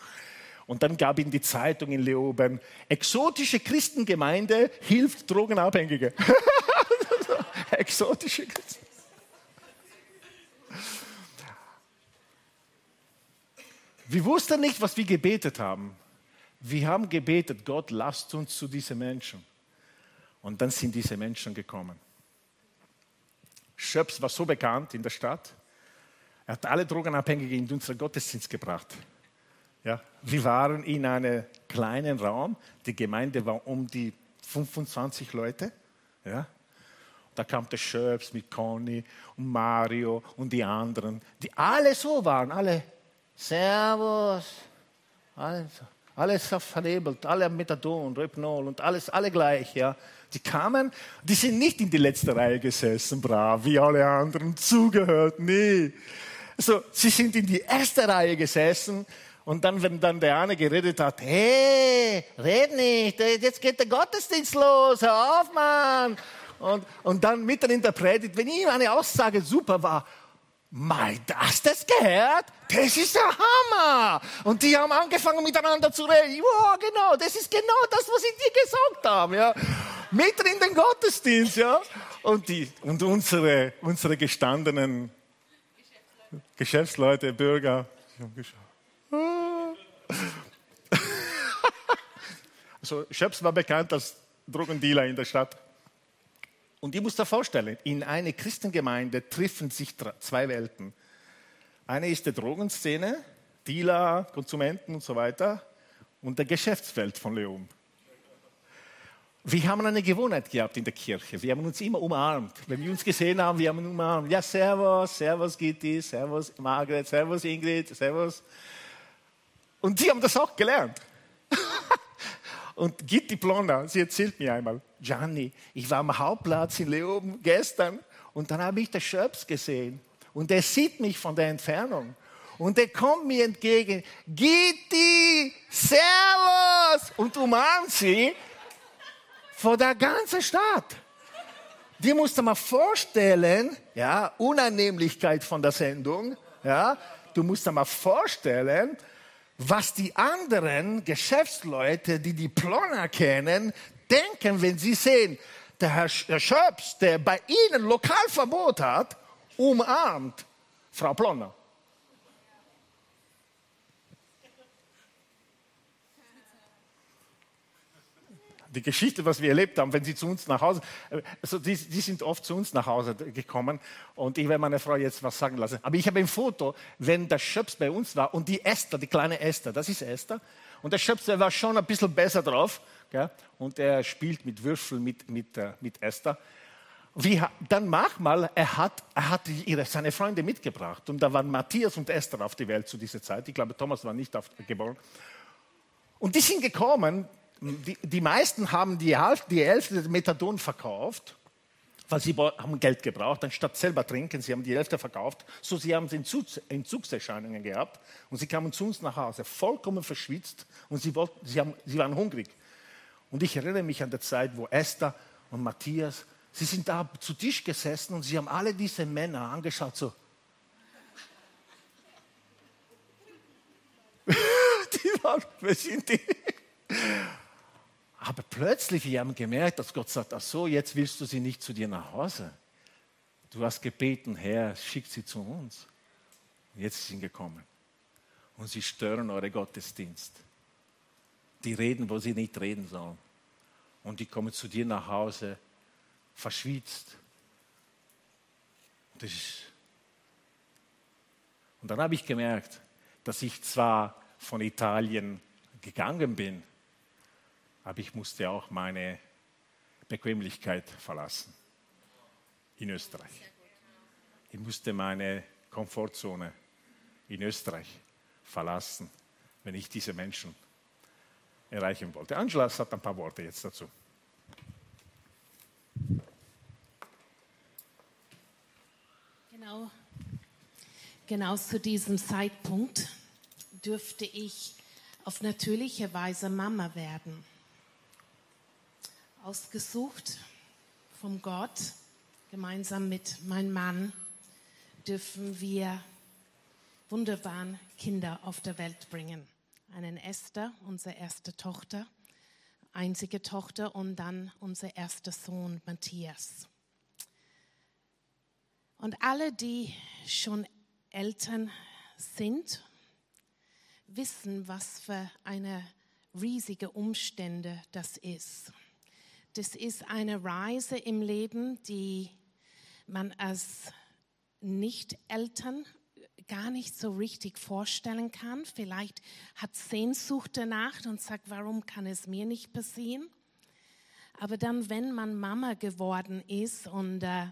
Und dann gab ihn die Zeitung in Leoben, exotische Christengemeinde hilft Drogenabhängige. exotische Christen. Wir wussten nicht, was wir gebetet haben. Wir haben gebetet, Gott, lasst uns zu diesen Menschen. Und dann sind diese Menschen gekommen. Schöps war so bekannt in der Stadt. Er hat alle Drogenabhängigen in unseren Gottesdienst gebracht. Ja, wir waren in einem kleinen Raum. Die Gemeinde war um die 25 Leute. Ja. Da kam der Schöps mit Conny und Mario und die anderen, die alle so waren, alle Servus, alles, alles vernebelt, alle Methadon, Repnol und alles, alle gleich, ja. Die kamen, die sind nicht in die letzte Reihe gesessen, brav, wie alle anderen, zugehört, nee. Also, sie sind in die erste Reihe gesessen und dann, wenn dann der eine geredet hat, hey, red nicht, jetzt geht der Gottesdienst los, hör auf, Mann. Und, und dann mitten in der Predigt, wenn ihm eine Aussage super war, Hast du das gehört? Das ist der Hammer! Und die haben angefangen miteinander zu reden. Ja, genau, das ist genau das, was ich dir gesagt habe. Ja. Mitten in den Gottesdienst, ja. Und, die, und unsere, unsere gestandenen Geschäftsleute, Geschäftsleute Bürger, also Schöps war bekannt als Drogendealer in der Stadt. Und ich muss dir vorstellen, in einer Christengemeinde treffen sich zwei Welten. Eine ist die Drogenszene, Dealer, Konsumenten und so weiter, und der Geschäftswelt von Leon. Wir haben eine Gewohnheit gehabt in der Kirche. Wir haben uns immer umarmt. Wenn wir uns gesehen haben, wir haben uns umarmt. Ja, Servus, Servus Gitti, Servus Margret, Servus Ingrid, Servus. Und die haben das auch gelernt. Und Gitti Blonda, sie erzählt mir einmal, Gianni, ich war am Hauptplatz in Leoben gestern und dann habe ich den Schöps gesehen und er sieht mich von der Entfernung Und der kommt mir entgegen, Gitti, Servus! Und umarmt sie vor der ganzen Stadt. Die musste man vorstellen, ja, Unannehmlichkeit von der Sendung, ja, du musst dir mal vorstellen, was die anderen Geschäftsleute, die die Plonner kennen, denken, wenn sie sehen, der Herr Schöps, der bei ihnen Lokalverbot hat, umarmt Frau Plonner. Die Geschichte, was wir erlebt haben, wenn sie zu uns nach Hause, also die, die, sind oft zu uns nach Hause gekommen und ich werde meine Frau jetzt was sagen lassen. Aber ich habe ein Foto, wenn der Schöps bei uns war und die Esther, die kleine Esther, das ist Esther. Und der Schöps, der war schon ein bisschen besser drauf gell? und er spielt mit Würfeln mit, mit, äh, mit Esther. Wie, dann manchmal, er hat, er hat ihre, seine Freunde mitgebracht und da waren Matthias und Esther auf die Welt zu dieser Zeit. Ich glaube, Thomas war nicht auf, geboren. Und die sind gekommen, die, die meisten haben die Hälfte, die Hälfte Methadon verkauft, weil sie haben Geld gebraucht, anstatt selber trinken, sie haben die Hälfte verkauft, so sie haben Entzugserscheinungen gehabt und sie kamen zu uns nach Hause, vollkommen verschwitzt und sie, wollten, sie, haben, sie waren hungrig. Und ich erinnere mich an die Zeit, wo Esther und Matthias, sie sind da zu Tisch gesessen und sie haben alle diese Männer angeschaut, so. die waren, wer sind die? Aber plötzlich, wir haben gemerkt, dass Gott sagt, ach so, jetzt willst du sie nicht zu dir nach Hause. Du hast gebeten, Herr, schick sie zu uns. Jetzt sind sie gekommen. Und sie stören eure Gottesdienst. Die reden, wo sie nicht reden sollen. Und die kommen zu dir nach Hause, verschwitzt. Das ist und dann habe ich gemerkt, dass ich zwar von Italien gegangen bin, aber ich musste auch meine Bequemlichkeit verlassen in Österreich. Ich musste meine Komfortzone in Österreich verlassen, wenn ich diese Menschen erreichen wollte. Angela hat ein paar Worte jetzt dazu. Genau, genau zu diesem Zeitpunkt dürfte ich auf natürliche Weise Mama werden ausgesucht vom Gott. Gemeinsam mit meinem Mann dürfen wir wunderbaren Kinder auf der Welt bringen. Einen Esther, unsere erste Tochter, einzige Tochter und dann unser erster Sohn Matthias. Und alle, die schon Eltern sind, wissen, was für eine riesige Umstände das ist. Das ist eine Reise im Leben, die man als Nicht-Eltern gar nicht so richtig vorstellen kann. Vielleicht hat Sehnsucht danach und sagt, warum kann es mir nicht passieren? Aber dann, wenn man Mama geworden ist und äh,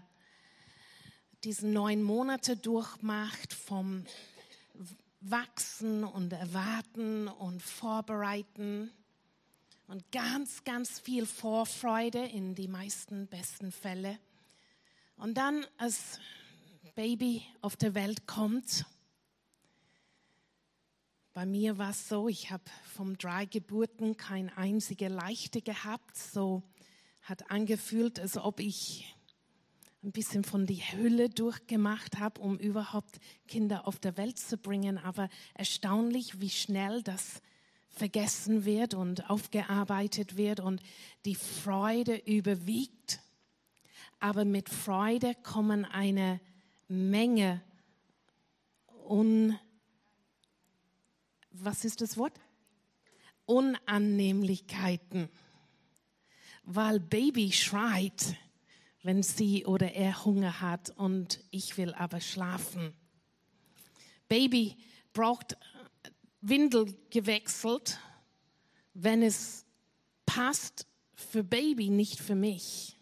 diese neun Monate durchmacht vom Wachsen und Erwarten und Vorbereiten, und ganz, ganz viel Vorfreude in die meisten besten Fälle. Und dann, als Baby auf der Welt kommt, bei mir war es so, ich habe vom drei Geburten kein einzige leichte gehabt. So hat angefühlt, als ob ich ein bisschen von die Hülle durchgemacht habe, um überhaupt Kinder auf der Welt zu bringen. Aber erstaunlich, wie schnell das vergessen wird und aufgearbeitet wird und die Freude überwiegt. Aber mit Freude kommen eine Menge un was ist das Wort? Unannehmlichkeiten. Weil Baby schreit, wenn sie oder er Hunger hat und ich will aber schlafen. Baby braucht Windel gewechselt, wenn es passt für Baby, nicht für mich.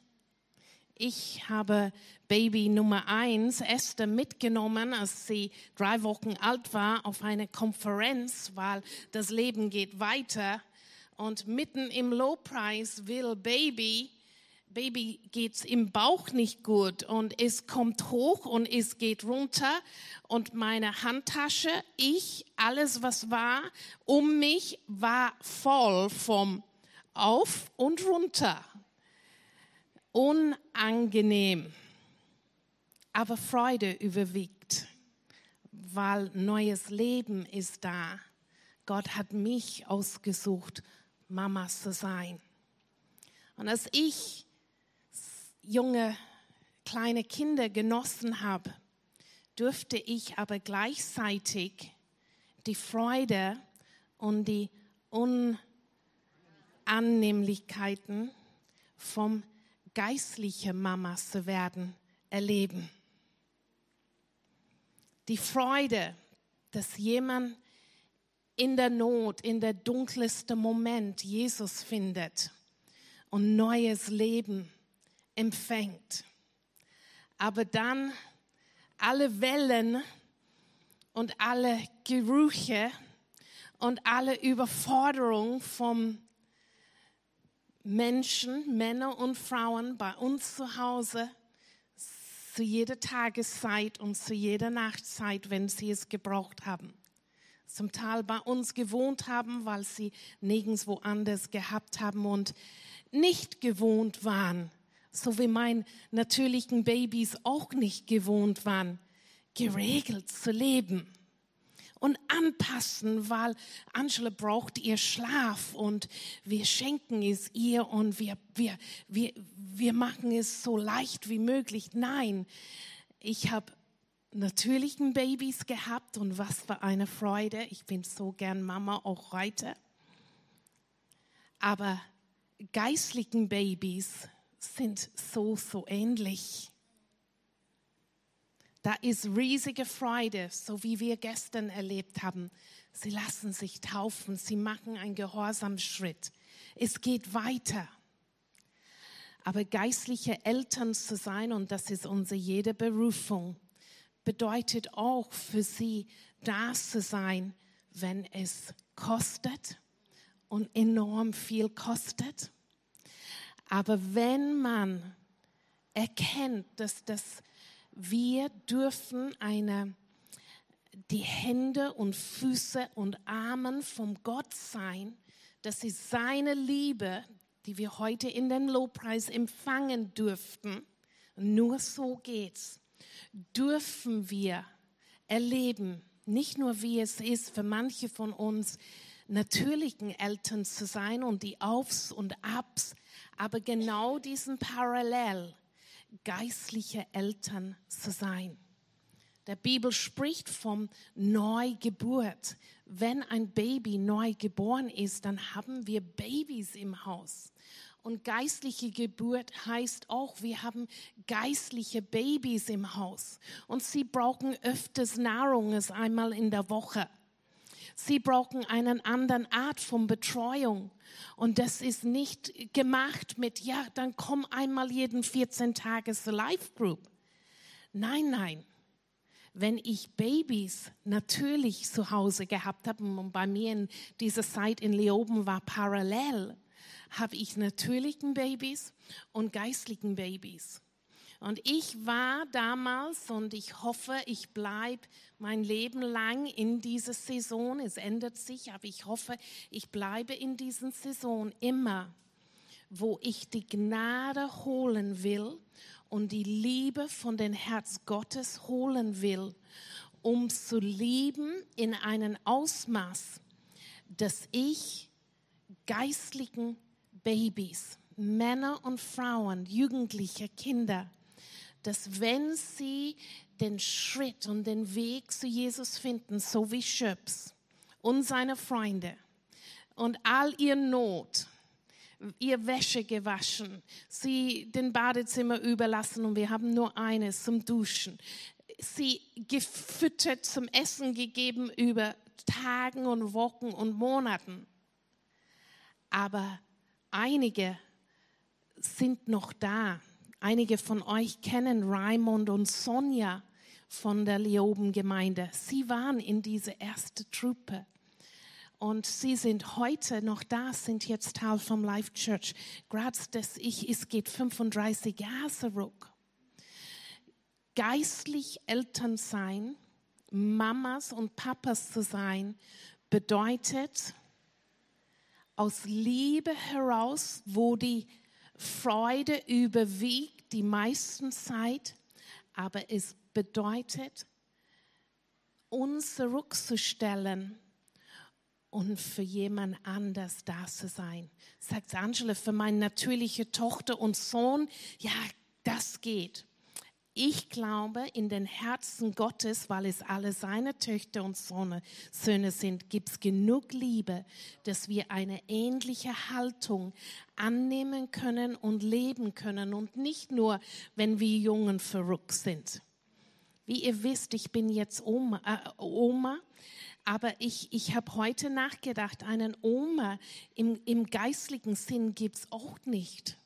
Ich habe Baby Nummer eins, Esther, mitgenommen, als sie drei Wochen alt war, auf eine Konferenz, weil das Leben geht weiter. Und mitten im Lowpreis will Baby Baby geht's im Bauch nicht gut und es kommt hoch und es geht runter und meine Handtasche, ich, alles was war um mich war voll vom auf und runter. Unangenehm. Aber Freude überwiegt, weil neues Leben ist da. Gott hat mich ausgesucht, Mama zu sein. Und als ich junge kleine Kinder genossen habe, durfte ich aber gleichzeitig die Freude und die Unannehmlichkeiten vom geistlichen Mama zu werden erleben. Die Freude, dass jemand in der Not, in der dunkelsten Moment Jesus findet und neues Leben empfängt. Aber dann alle Wellen und alle Gerüche und alle Überforderung vom Menschen, Männer und Frauen bei uns zu Hause zu jeder Tageszeit und zu jeder Nachtzeit, wenn sie es gebraucht haben. Zum Teil bei uns gewohnt haben, weil sie nirgendwo anders gehabt haben und nicht gewohnt waren, so wie meine natürlichen Babys auch nicht gewohnt waren, geregelt zu leben und anpassen, weil Angela braucht ihr Schlaf und wir schenken es ihr und wir, wir, wir, wir machen es so leicht wie möglich. Nein, ich habe natürlichen Babys gehabt und was für eine Freude. Ich bin so gern Mama, auch heute. Aber geistlichen Babys sind so, so ähnlich. Da ist riesige Freude, so wie wir gestern erlebt haben. Sie lassen sich taufen, sie machen einen Gehorsamschritt. Es geht weiter. Aber geistliche Eltern zu sein, und das ist unsere jede Berufung, bedeutet auch für sie da zu sein, wenn es kostet und enorm viel kostet. Aber wenn man erkennt, dass das wir dürfen eine, die Hände und Füße und Armen vom Gott sein. Das ist seine Liebe, die wir heute in den Lobpreis empfangen dürften. Nur so geht's. Dürfen wir erleben, nicht nur wie es ist für manche von uns, natürlichen Eltern zu sein und die Aufs und Abs, aber genau diesen Parallel geistliche Eltern zu sein. Der Bibel spricht vom Neugeburt. Wenn ein Baby neu geboren ist, dann haben wir Babys im Haus. Und geistliche Geburt heißt auch, wir haben geistliche Babys im Haus. Und sie brauchen öfters Nahrung als einmal in der Woche. Sie brauchen einen anderen Art von Betreuung. Und das ist nicht gemacht mit, ja, dann komm einmal jeden 14 Tage zur Life Group. Nein, nein. Wenn ich Babys natürlich zu Hause gehabt habe, und bei mir in dieser Zeit in Leoben war parallel, habe ich natürlichen Babys und geistlichen Babys. Und ich war damals und ich hoffe, ich bleibe mein Leben lang in dieser Saison. Es ändert sich, aber ich hoffe, ich bleibe in dieser Saison immer, wo ich die Gnade holen will und die Liebe von den Herz Gottes holen will, um zu lieben in einem Ausmaß, dass ich geistlichen Babys, Männer und Frauen, Jugendliche, Kinder, dass wenn sie den Schritt und den Weg zu Jesus finden, so wie Schöps und seine Freunde und all ihr Not, ihr Wäsche gewaschen, sie den Badezimmer überlassen und wir haben nur eines zum Duschen, sie gefüttert zum Essen gegeben über Tagen und Wochen und Monaten. Aber einige sind noch da. Einige von euch kennen Raimund und Sonja von der Leoben-Gemeinde. Sie waren in diese erste Truppe. Und sie sind heute noch da, sind jetzt Teil vom Life Church. Gerade dass ich, es geht 35 Jahre zurück. Geistlich Eltern sein, Mamas und Papas zu sein, bedeutet aus Liebe heraus, wo die Freude überwiegt die meisten Zeit, aber es bedeutet, uns zurückzustellen und für jemand anders da zu sein. Sagt Angela, für meine natürliche Tochter und Sohn, ja, das geht. Ich glaube, in den Herzen Gottes, weil es alle seine Töchter und Söhne sind, gibt es genug Liebe, dass wir eine ähnliche Haltung annehmen können und leben können und nicht nur, wenn wir Jungen verrückt sind. Wie ihr wisst, ich bin jetzt Oma, äh, Oma aber ich, ich habe heute nachgedacht, einen Oma im, im geistlichen Sinn gibt es auch nicht.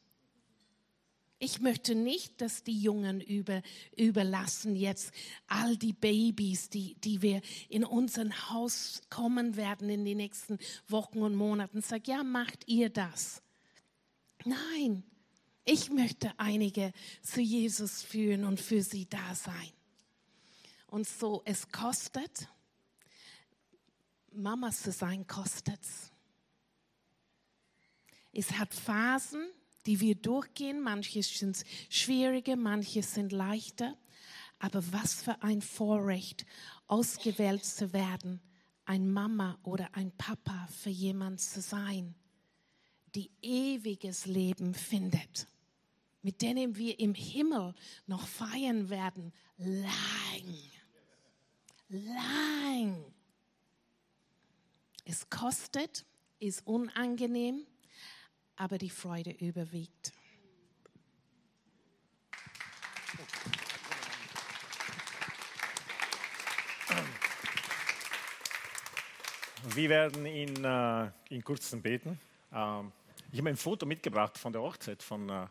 Ich möchte nicht, dass die Jungen über, überlassen jetzt all die Babys, die, die wir in unser Haus kommen werden in den nächsten Wochen und Monaten. Sag, ja, macht ihr das? Nein, ich möchte einige zu Jesus führen und für sie da sein. Und so, es kostet. Mama zu sein kostet's. Es hat Phasen, die wir durchgehen. Manche sind schwieriger, manche sind leichter. Aber was für ein Vorrecht, ausgewählt zu werden, ein Mama oder ein Papa für jemand zu sein, die ewiges Leben findet, mit denen wir im Himmel noch feiern werden, lang lang. Es kostet, ist unangenehm, aber die Freude überwiegt. Wir werden in, äh, in kurzen beten. Ähm, ich habe ein Foto mitgebracht von der Hochzeit von äh,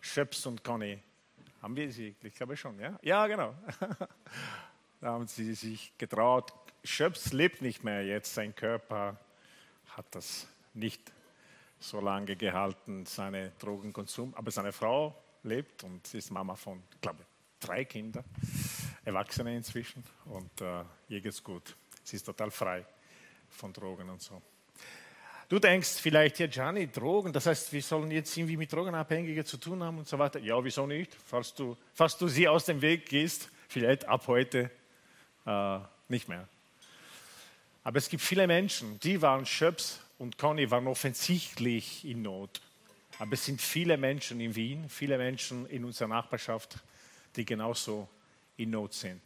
Schöps und Conny. Haben wir sie? Ich glaube schon, ja? Ja, genau. Da haben sie sich getraut. Schöps lebt nicht mehr jetzt. Sein Körper hat das nicht so lange gehalten, seinen Drogenkonsum. Aber seine Frau lebt und sie ist Mama von, ich glaube, drei Kindern, Erwachsene inzwischen. Und äh, ihr geht's gut. Sie ist total frei von Drogen und so. Du denkst vielleicht, ja, Gianni, Drogen, das heißt, wir sollen jetzt irgendwie mit Drogenabhängigen zu tun haben und so weiter. Ja, wieso nicht? Falls du, falls du sie aus dem Weg gehst, vielleicht ab heute äh, nicht mehr. Aber es gibt viele Menschen, die waren Schöps und Conny waren offensichtlich in Not. Aber es sind viele Menschen in Wien, viele Menschen in unserer Nachbarschaft, die genauso in Not sind.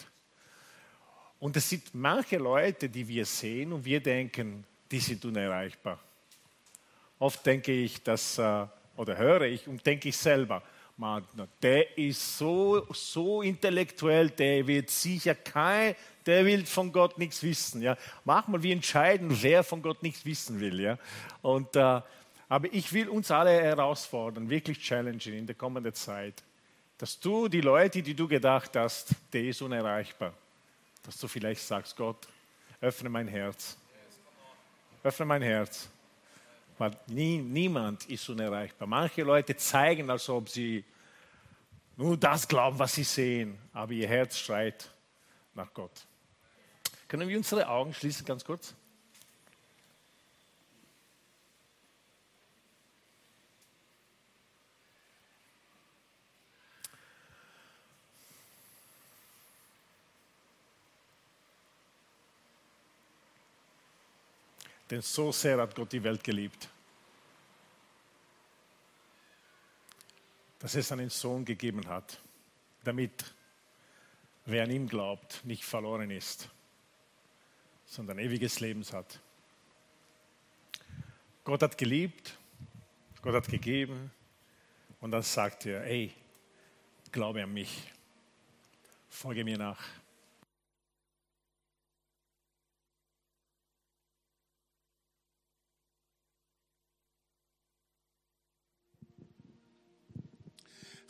Und es sind manche Leute, die wir sehen und wir denken, die sind unerreichbar. Oft denke ich, dass, äh, oder höre ich und denke ich selber, man, der ist so, so intellektuell, der wird sicher kein, der will von Gott nichts wissen. Ja. Manchmal wir entscheiden, wer von Gott nichts wissen will. Ja. Und, äh, aber ich will uns alle herausfordern, wirklich challengen in der kommenden Zeit, dass du die Leute, die du gedacht hast, der ist unerreichbar, dass du vielleicht sagst, Gott, öffne mein Herz. Öffne mein Herz. Weil nie, niemand ist unerreichbar. Manche Leute zeigen, als ob sie nur das glauben, was sie sehen, aber ihr Herz schreit nach Gott. Können wir unsere Augen schließen, ganz kurz? Denn so sehr hat Gott die Welt geliebt, dass es einen Sohn gegeben hat, damit wer an ihm glaubt, nicht verloren ist, sondern ewiges Leben hat. Gott hat geliebt, Gott hat gegeben und dann sagt er, ey, glaube an mich, folge mir nach.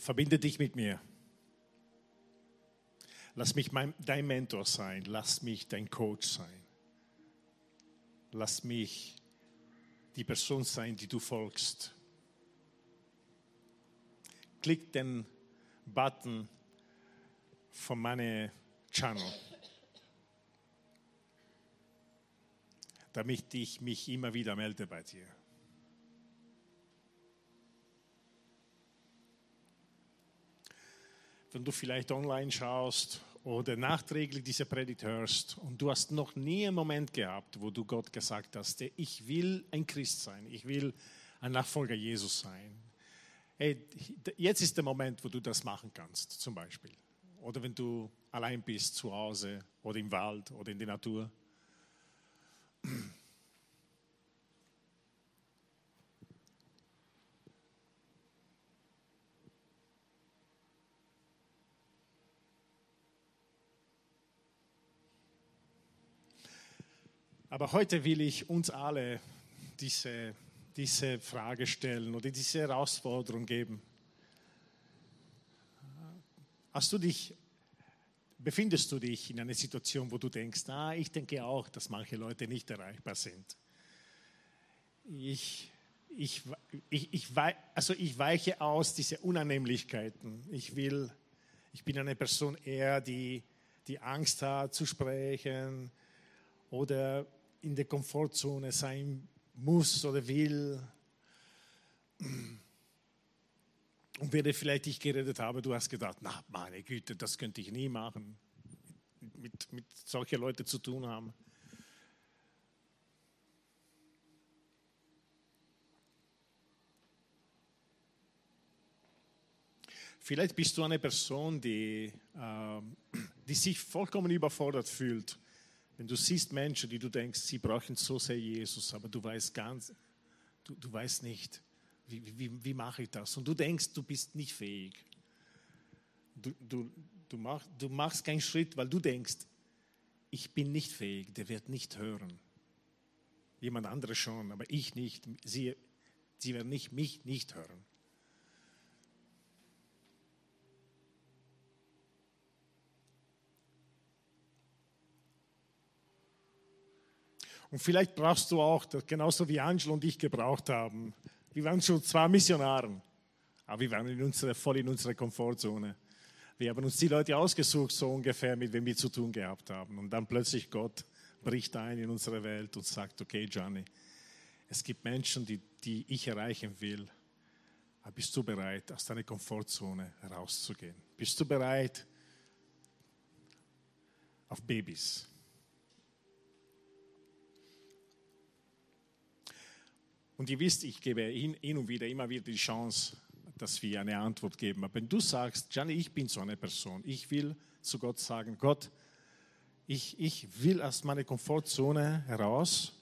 Verbinde dich mit mir. Lass mich mein, dein Mentor sein. Lass mich dein Coach sein. lass mich die Person sein, die du folgst. Klick den Button von meinem Channel, damit ich mich immer wieder melde bei dir. Wenn du vielleicht online schaust oder nachträglich diese Predigt hörst und du hast noch nie einen Moment gehabt, wo du Gott gesagt hast, ich will ein Christ sein, ich will ein Nachfolger Jesus sein. Hey, jetzt ist der Moment, wo du das machen kannst, zum Beispiel. Oder wenn du allein bist, zu Hause oder im Wald oder in der Natur. Aber heute will ich uns alle diese, diese Frage stellen oder diese Herausforderung geben. Hast du dich, befindest du dich in einer Situation, wo du denkst, ah, ich denke auch, dass manche Leute nicht erreichbar sind. Ich, ich, ich, ich, also ich weiche aus diese Unannehmlichkeiten. Ich will, ich bin eine Person eher, die, die Angst hat zu sprechen oder in der Komfortzone sein muss oder will. Und während vielleicht ich geredet habe, du hast gedacht, na meine Güte, das könnte ich nie machen, mit, mit solchen Leuten zu tun haben. Vielleicht bist du eine Person, die, äh, die sich vollkommen überfordert fühlt wenn du siehst Menschen, die du denkst, sie brauchen so sehr Jesus, aber du weißt ganz, du, du weißt nicht, wie, wie, wie mache ich das? Und du denkst, du bist nicht fähig. Du, du, du, mach, du machst keinen Schritt, weil du denkst, ich bin nicht fähig, der wird nicht hören. Jemand anderes schon, aber ich nicht. Sie, sie werden nicht, mich nicht hören. Und vielleicht brauchst du auch, genauso wie Angel und ich gebraucht haben. Wir waren schon zwar Missionaren, aber wir waren in unsere, voll in unserer Komfortzone. Wir haben uns die Leute ausgesucht, so ungefähr, mit wem wir zu tun gehabt haben. Und dann plötzlich Gott bricht ein in unsere Welt und sagt, okay, Johnny, es gibt Menschen, die, die ich erreichen will. Aber bist du bereit, aus deiner Komfortzone herauszugehen? Bist du bereit, auf Babys Und ihr wisst, ich gebe hin, und wieder immer wieder die Chance, dass wir eine Antwort geben. Aber wenn du sagst, Gianni, ich bin so eine Person, ich will zu Gott sagen, Gott, ich, ich will aus meiner Komfortzone heraus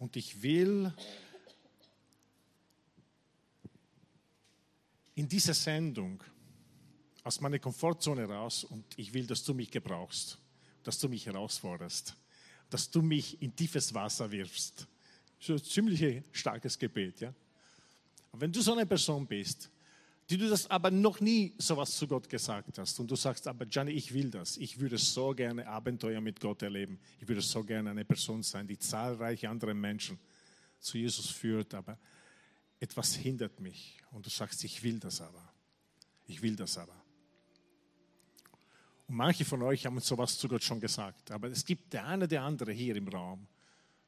und ich will in dieser Sendung aus meiner Komfortzone raus und ich will, dass du mich gebrauchst, dass du mich herausforderst, dass du mich in tiefes Wasser wirfst so ein ziemlich starkes Gebet. Ja? Wenn du so eine Person bist, die du das aber noch nie sowas zu Gott gesagt hast und du sagst, aber Gianni, ich will das, ich würde so gerne Abenteuer mit Gott erleben, ich würde so gerne eine Person sein, die zahlreiche andere Menschen zu Jesus führt, aber etwas hindert mich und du sagst, ich will das aber, ich will das aber. Und manche von euch haben sowas zu Gott schon gesagt, aber es gibt der eine der andere hier im Raum,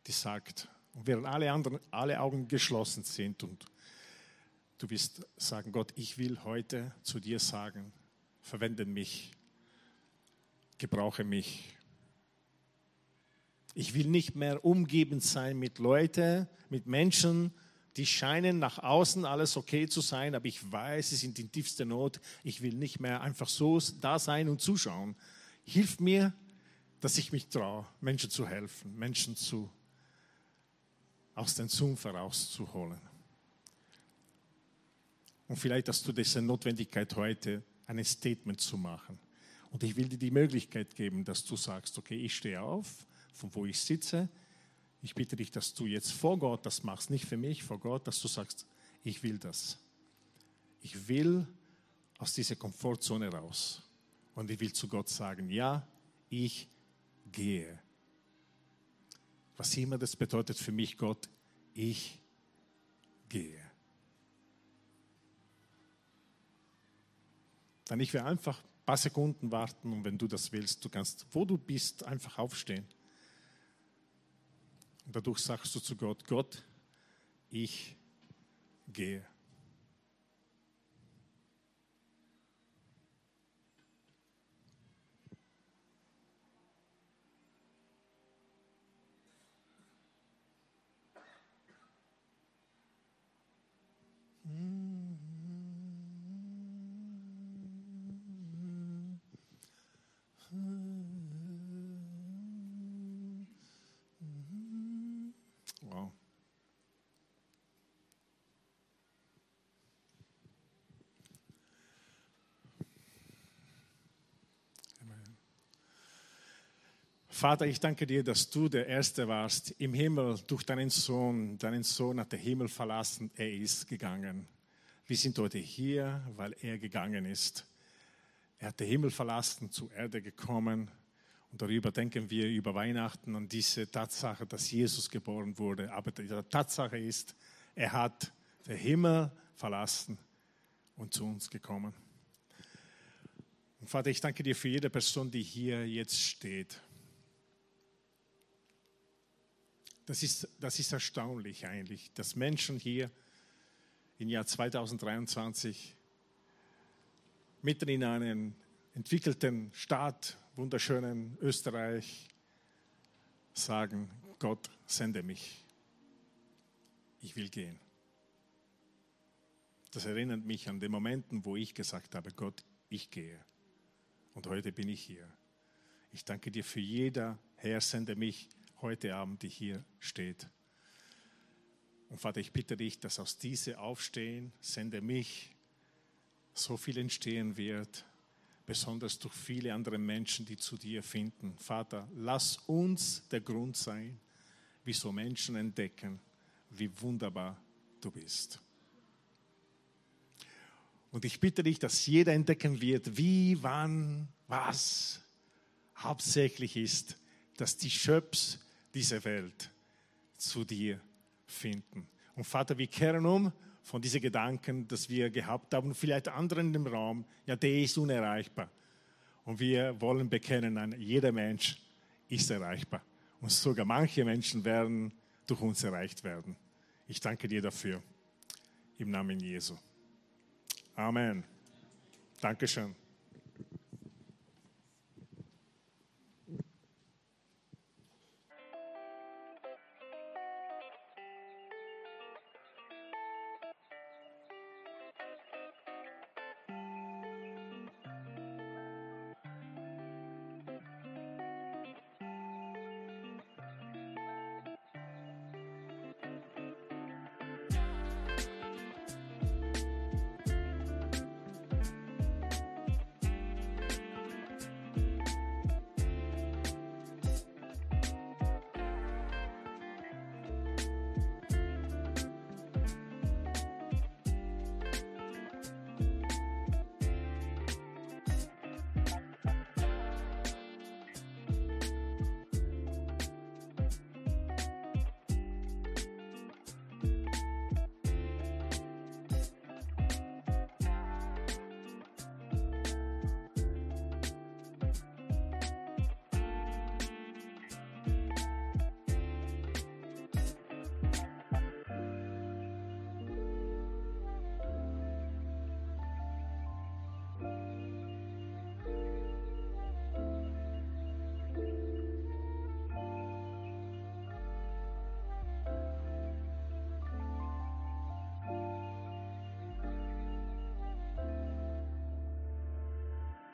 die sagt, und während alle anderen, alle Augen geschlossen sind und du wirst sagen, Gott, ich will heute zu dir sagen, verwende mich, gebrauche mich. Ich will nicht mehr umgeben sein mit Leuten, mit Menschen, die scheinen nach außen alles okay zu sein, aber ich weiß, sie sind in tiefster Not. Ich will nicht mehr einfach so da sein und zuschauen. Hilf mir, dass ich mich traue, Menschen zu helfen, Menschen zu aus dem Sumpf herauszuholen. Und vielleicht hast du diese Notwendigkeit heute, ein Statement zu machen. Und ich will dir die Möglichkeit geben, dass du sagst, okay, ich stehe auf, von wo ich sitze. Ich bitte dich, dass du jetzt vor Gott das machst, nicht für mich, vor Gott, dass du sagst, ich will das. Ich will aus dieser Komfortzone raus. Und ich will zu Gott sagen, ja, ich gehe. Was immer das bedeutet für mich, Gott, ich gehe. Dann ich will einfach ein paar Sekunden warten und wenn du das willst, du kannst, wo du bist, einfach aufstehen. Und dadurch sagst du zu Gott, Gott, ich gehe. Wow. Vater, ich danke dir, dass du der Erste warst im Himmel durch deinen Sohn. Deinen Sohn hat der Himmel verlassen, er ist gegangen. Wir sind heute hier, weil er gegangen ist. Er hat den Himmel verlassen, zur Erde gekommen. Und darüber denken wir über Weihnachten an diese Tatsache, dass Jesus geboren wurde. Aber die Tatsache ist, er hat den Himmel verlassen und zu uns gekommen. Und Vater, ich danke dir für jede Person, die hier jetzt steht. Das ist, das ist erstaunlich eigentlich, dass Menschen hier im Jahr 2023 mitten in einem entwickelten Staat, wunderschönen Österreich, sagen, Gott, sende mich. Ich will gehen. Das erinnert mich an die Momenten, wo ich gesagt habe, Gott, ich gehe. Und heute bin ich hier. Ich danke dir für jeder, Herr, sende mich heute Abend, die hier steht. Und Vater, ich bitte dich, dass aus diesem Aufstehen, sende mich, so viel entstehen wird, besonders durch viele andere Menschen, die zu dir finden. Vater, lass uns der Grund sein, wieso Menschen entdecken, wie wunderbar du bist. Und ich bitte dich, dass jeder entdecken wird, wie, wann, was hauptsächlich ist, dass die Schöps dieser Welt zu dir finden. Und Vater, wir kehren um von diesen Gedanken, dass wir gehabt haben, vielleicht anderen im Raum, ja, der ist unerreichbar. Und wir wollen bekennen, nein, jeder Mensch ist erreichbar. Und sogar manche Menschen werden durch uns erreicht werden. Ich danke dir dafür. Im Namen Jesu. Amen. Dankeschön.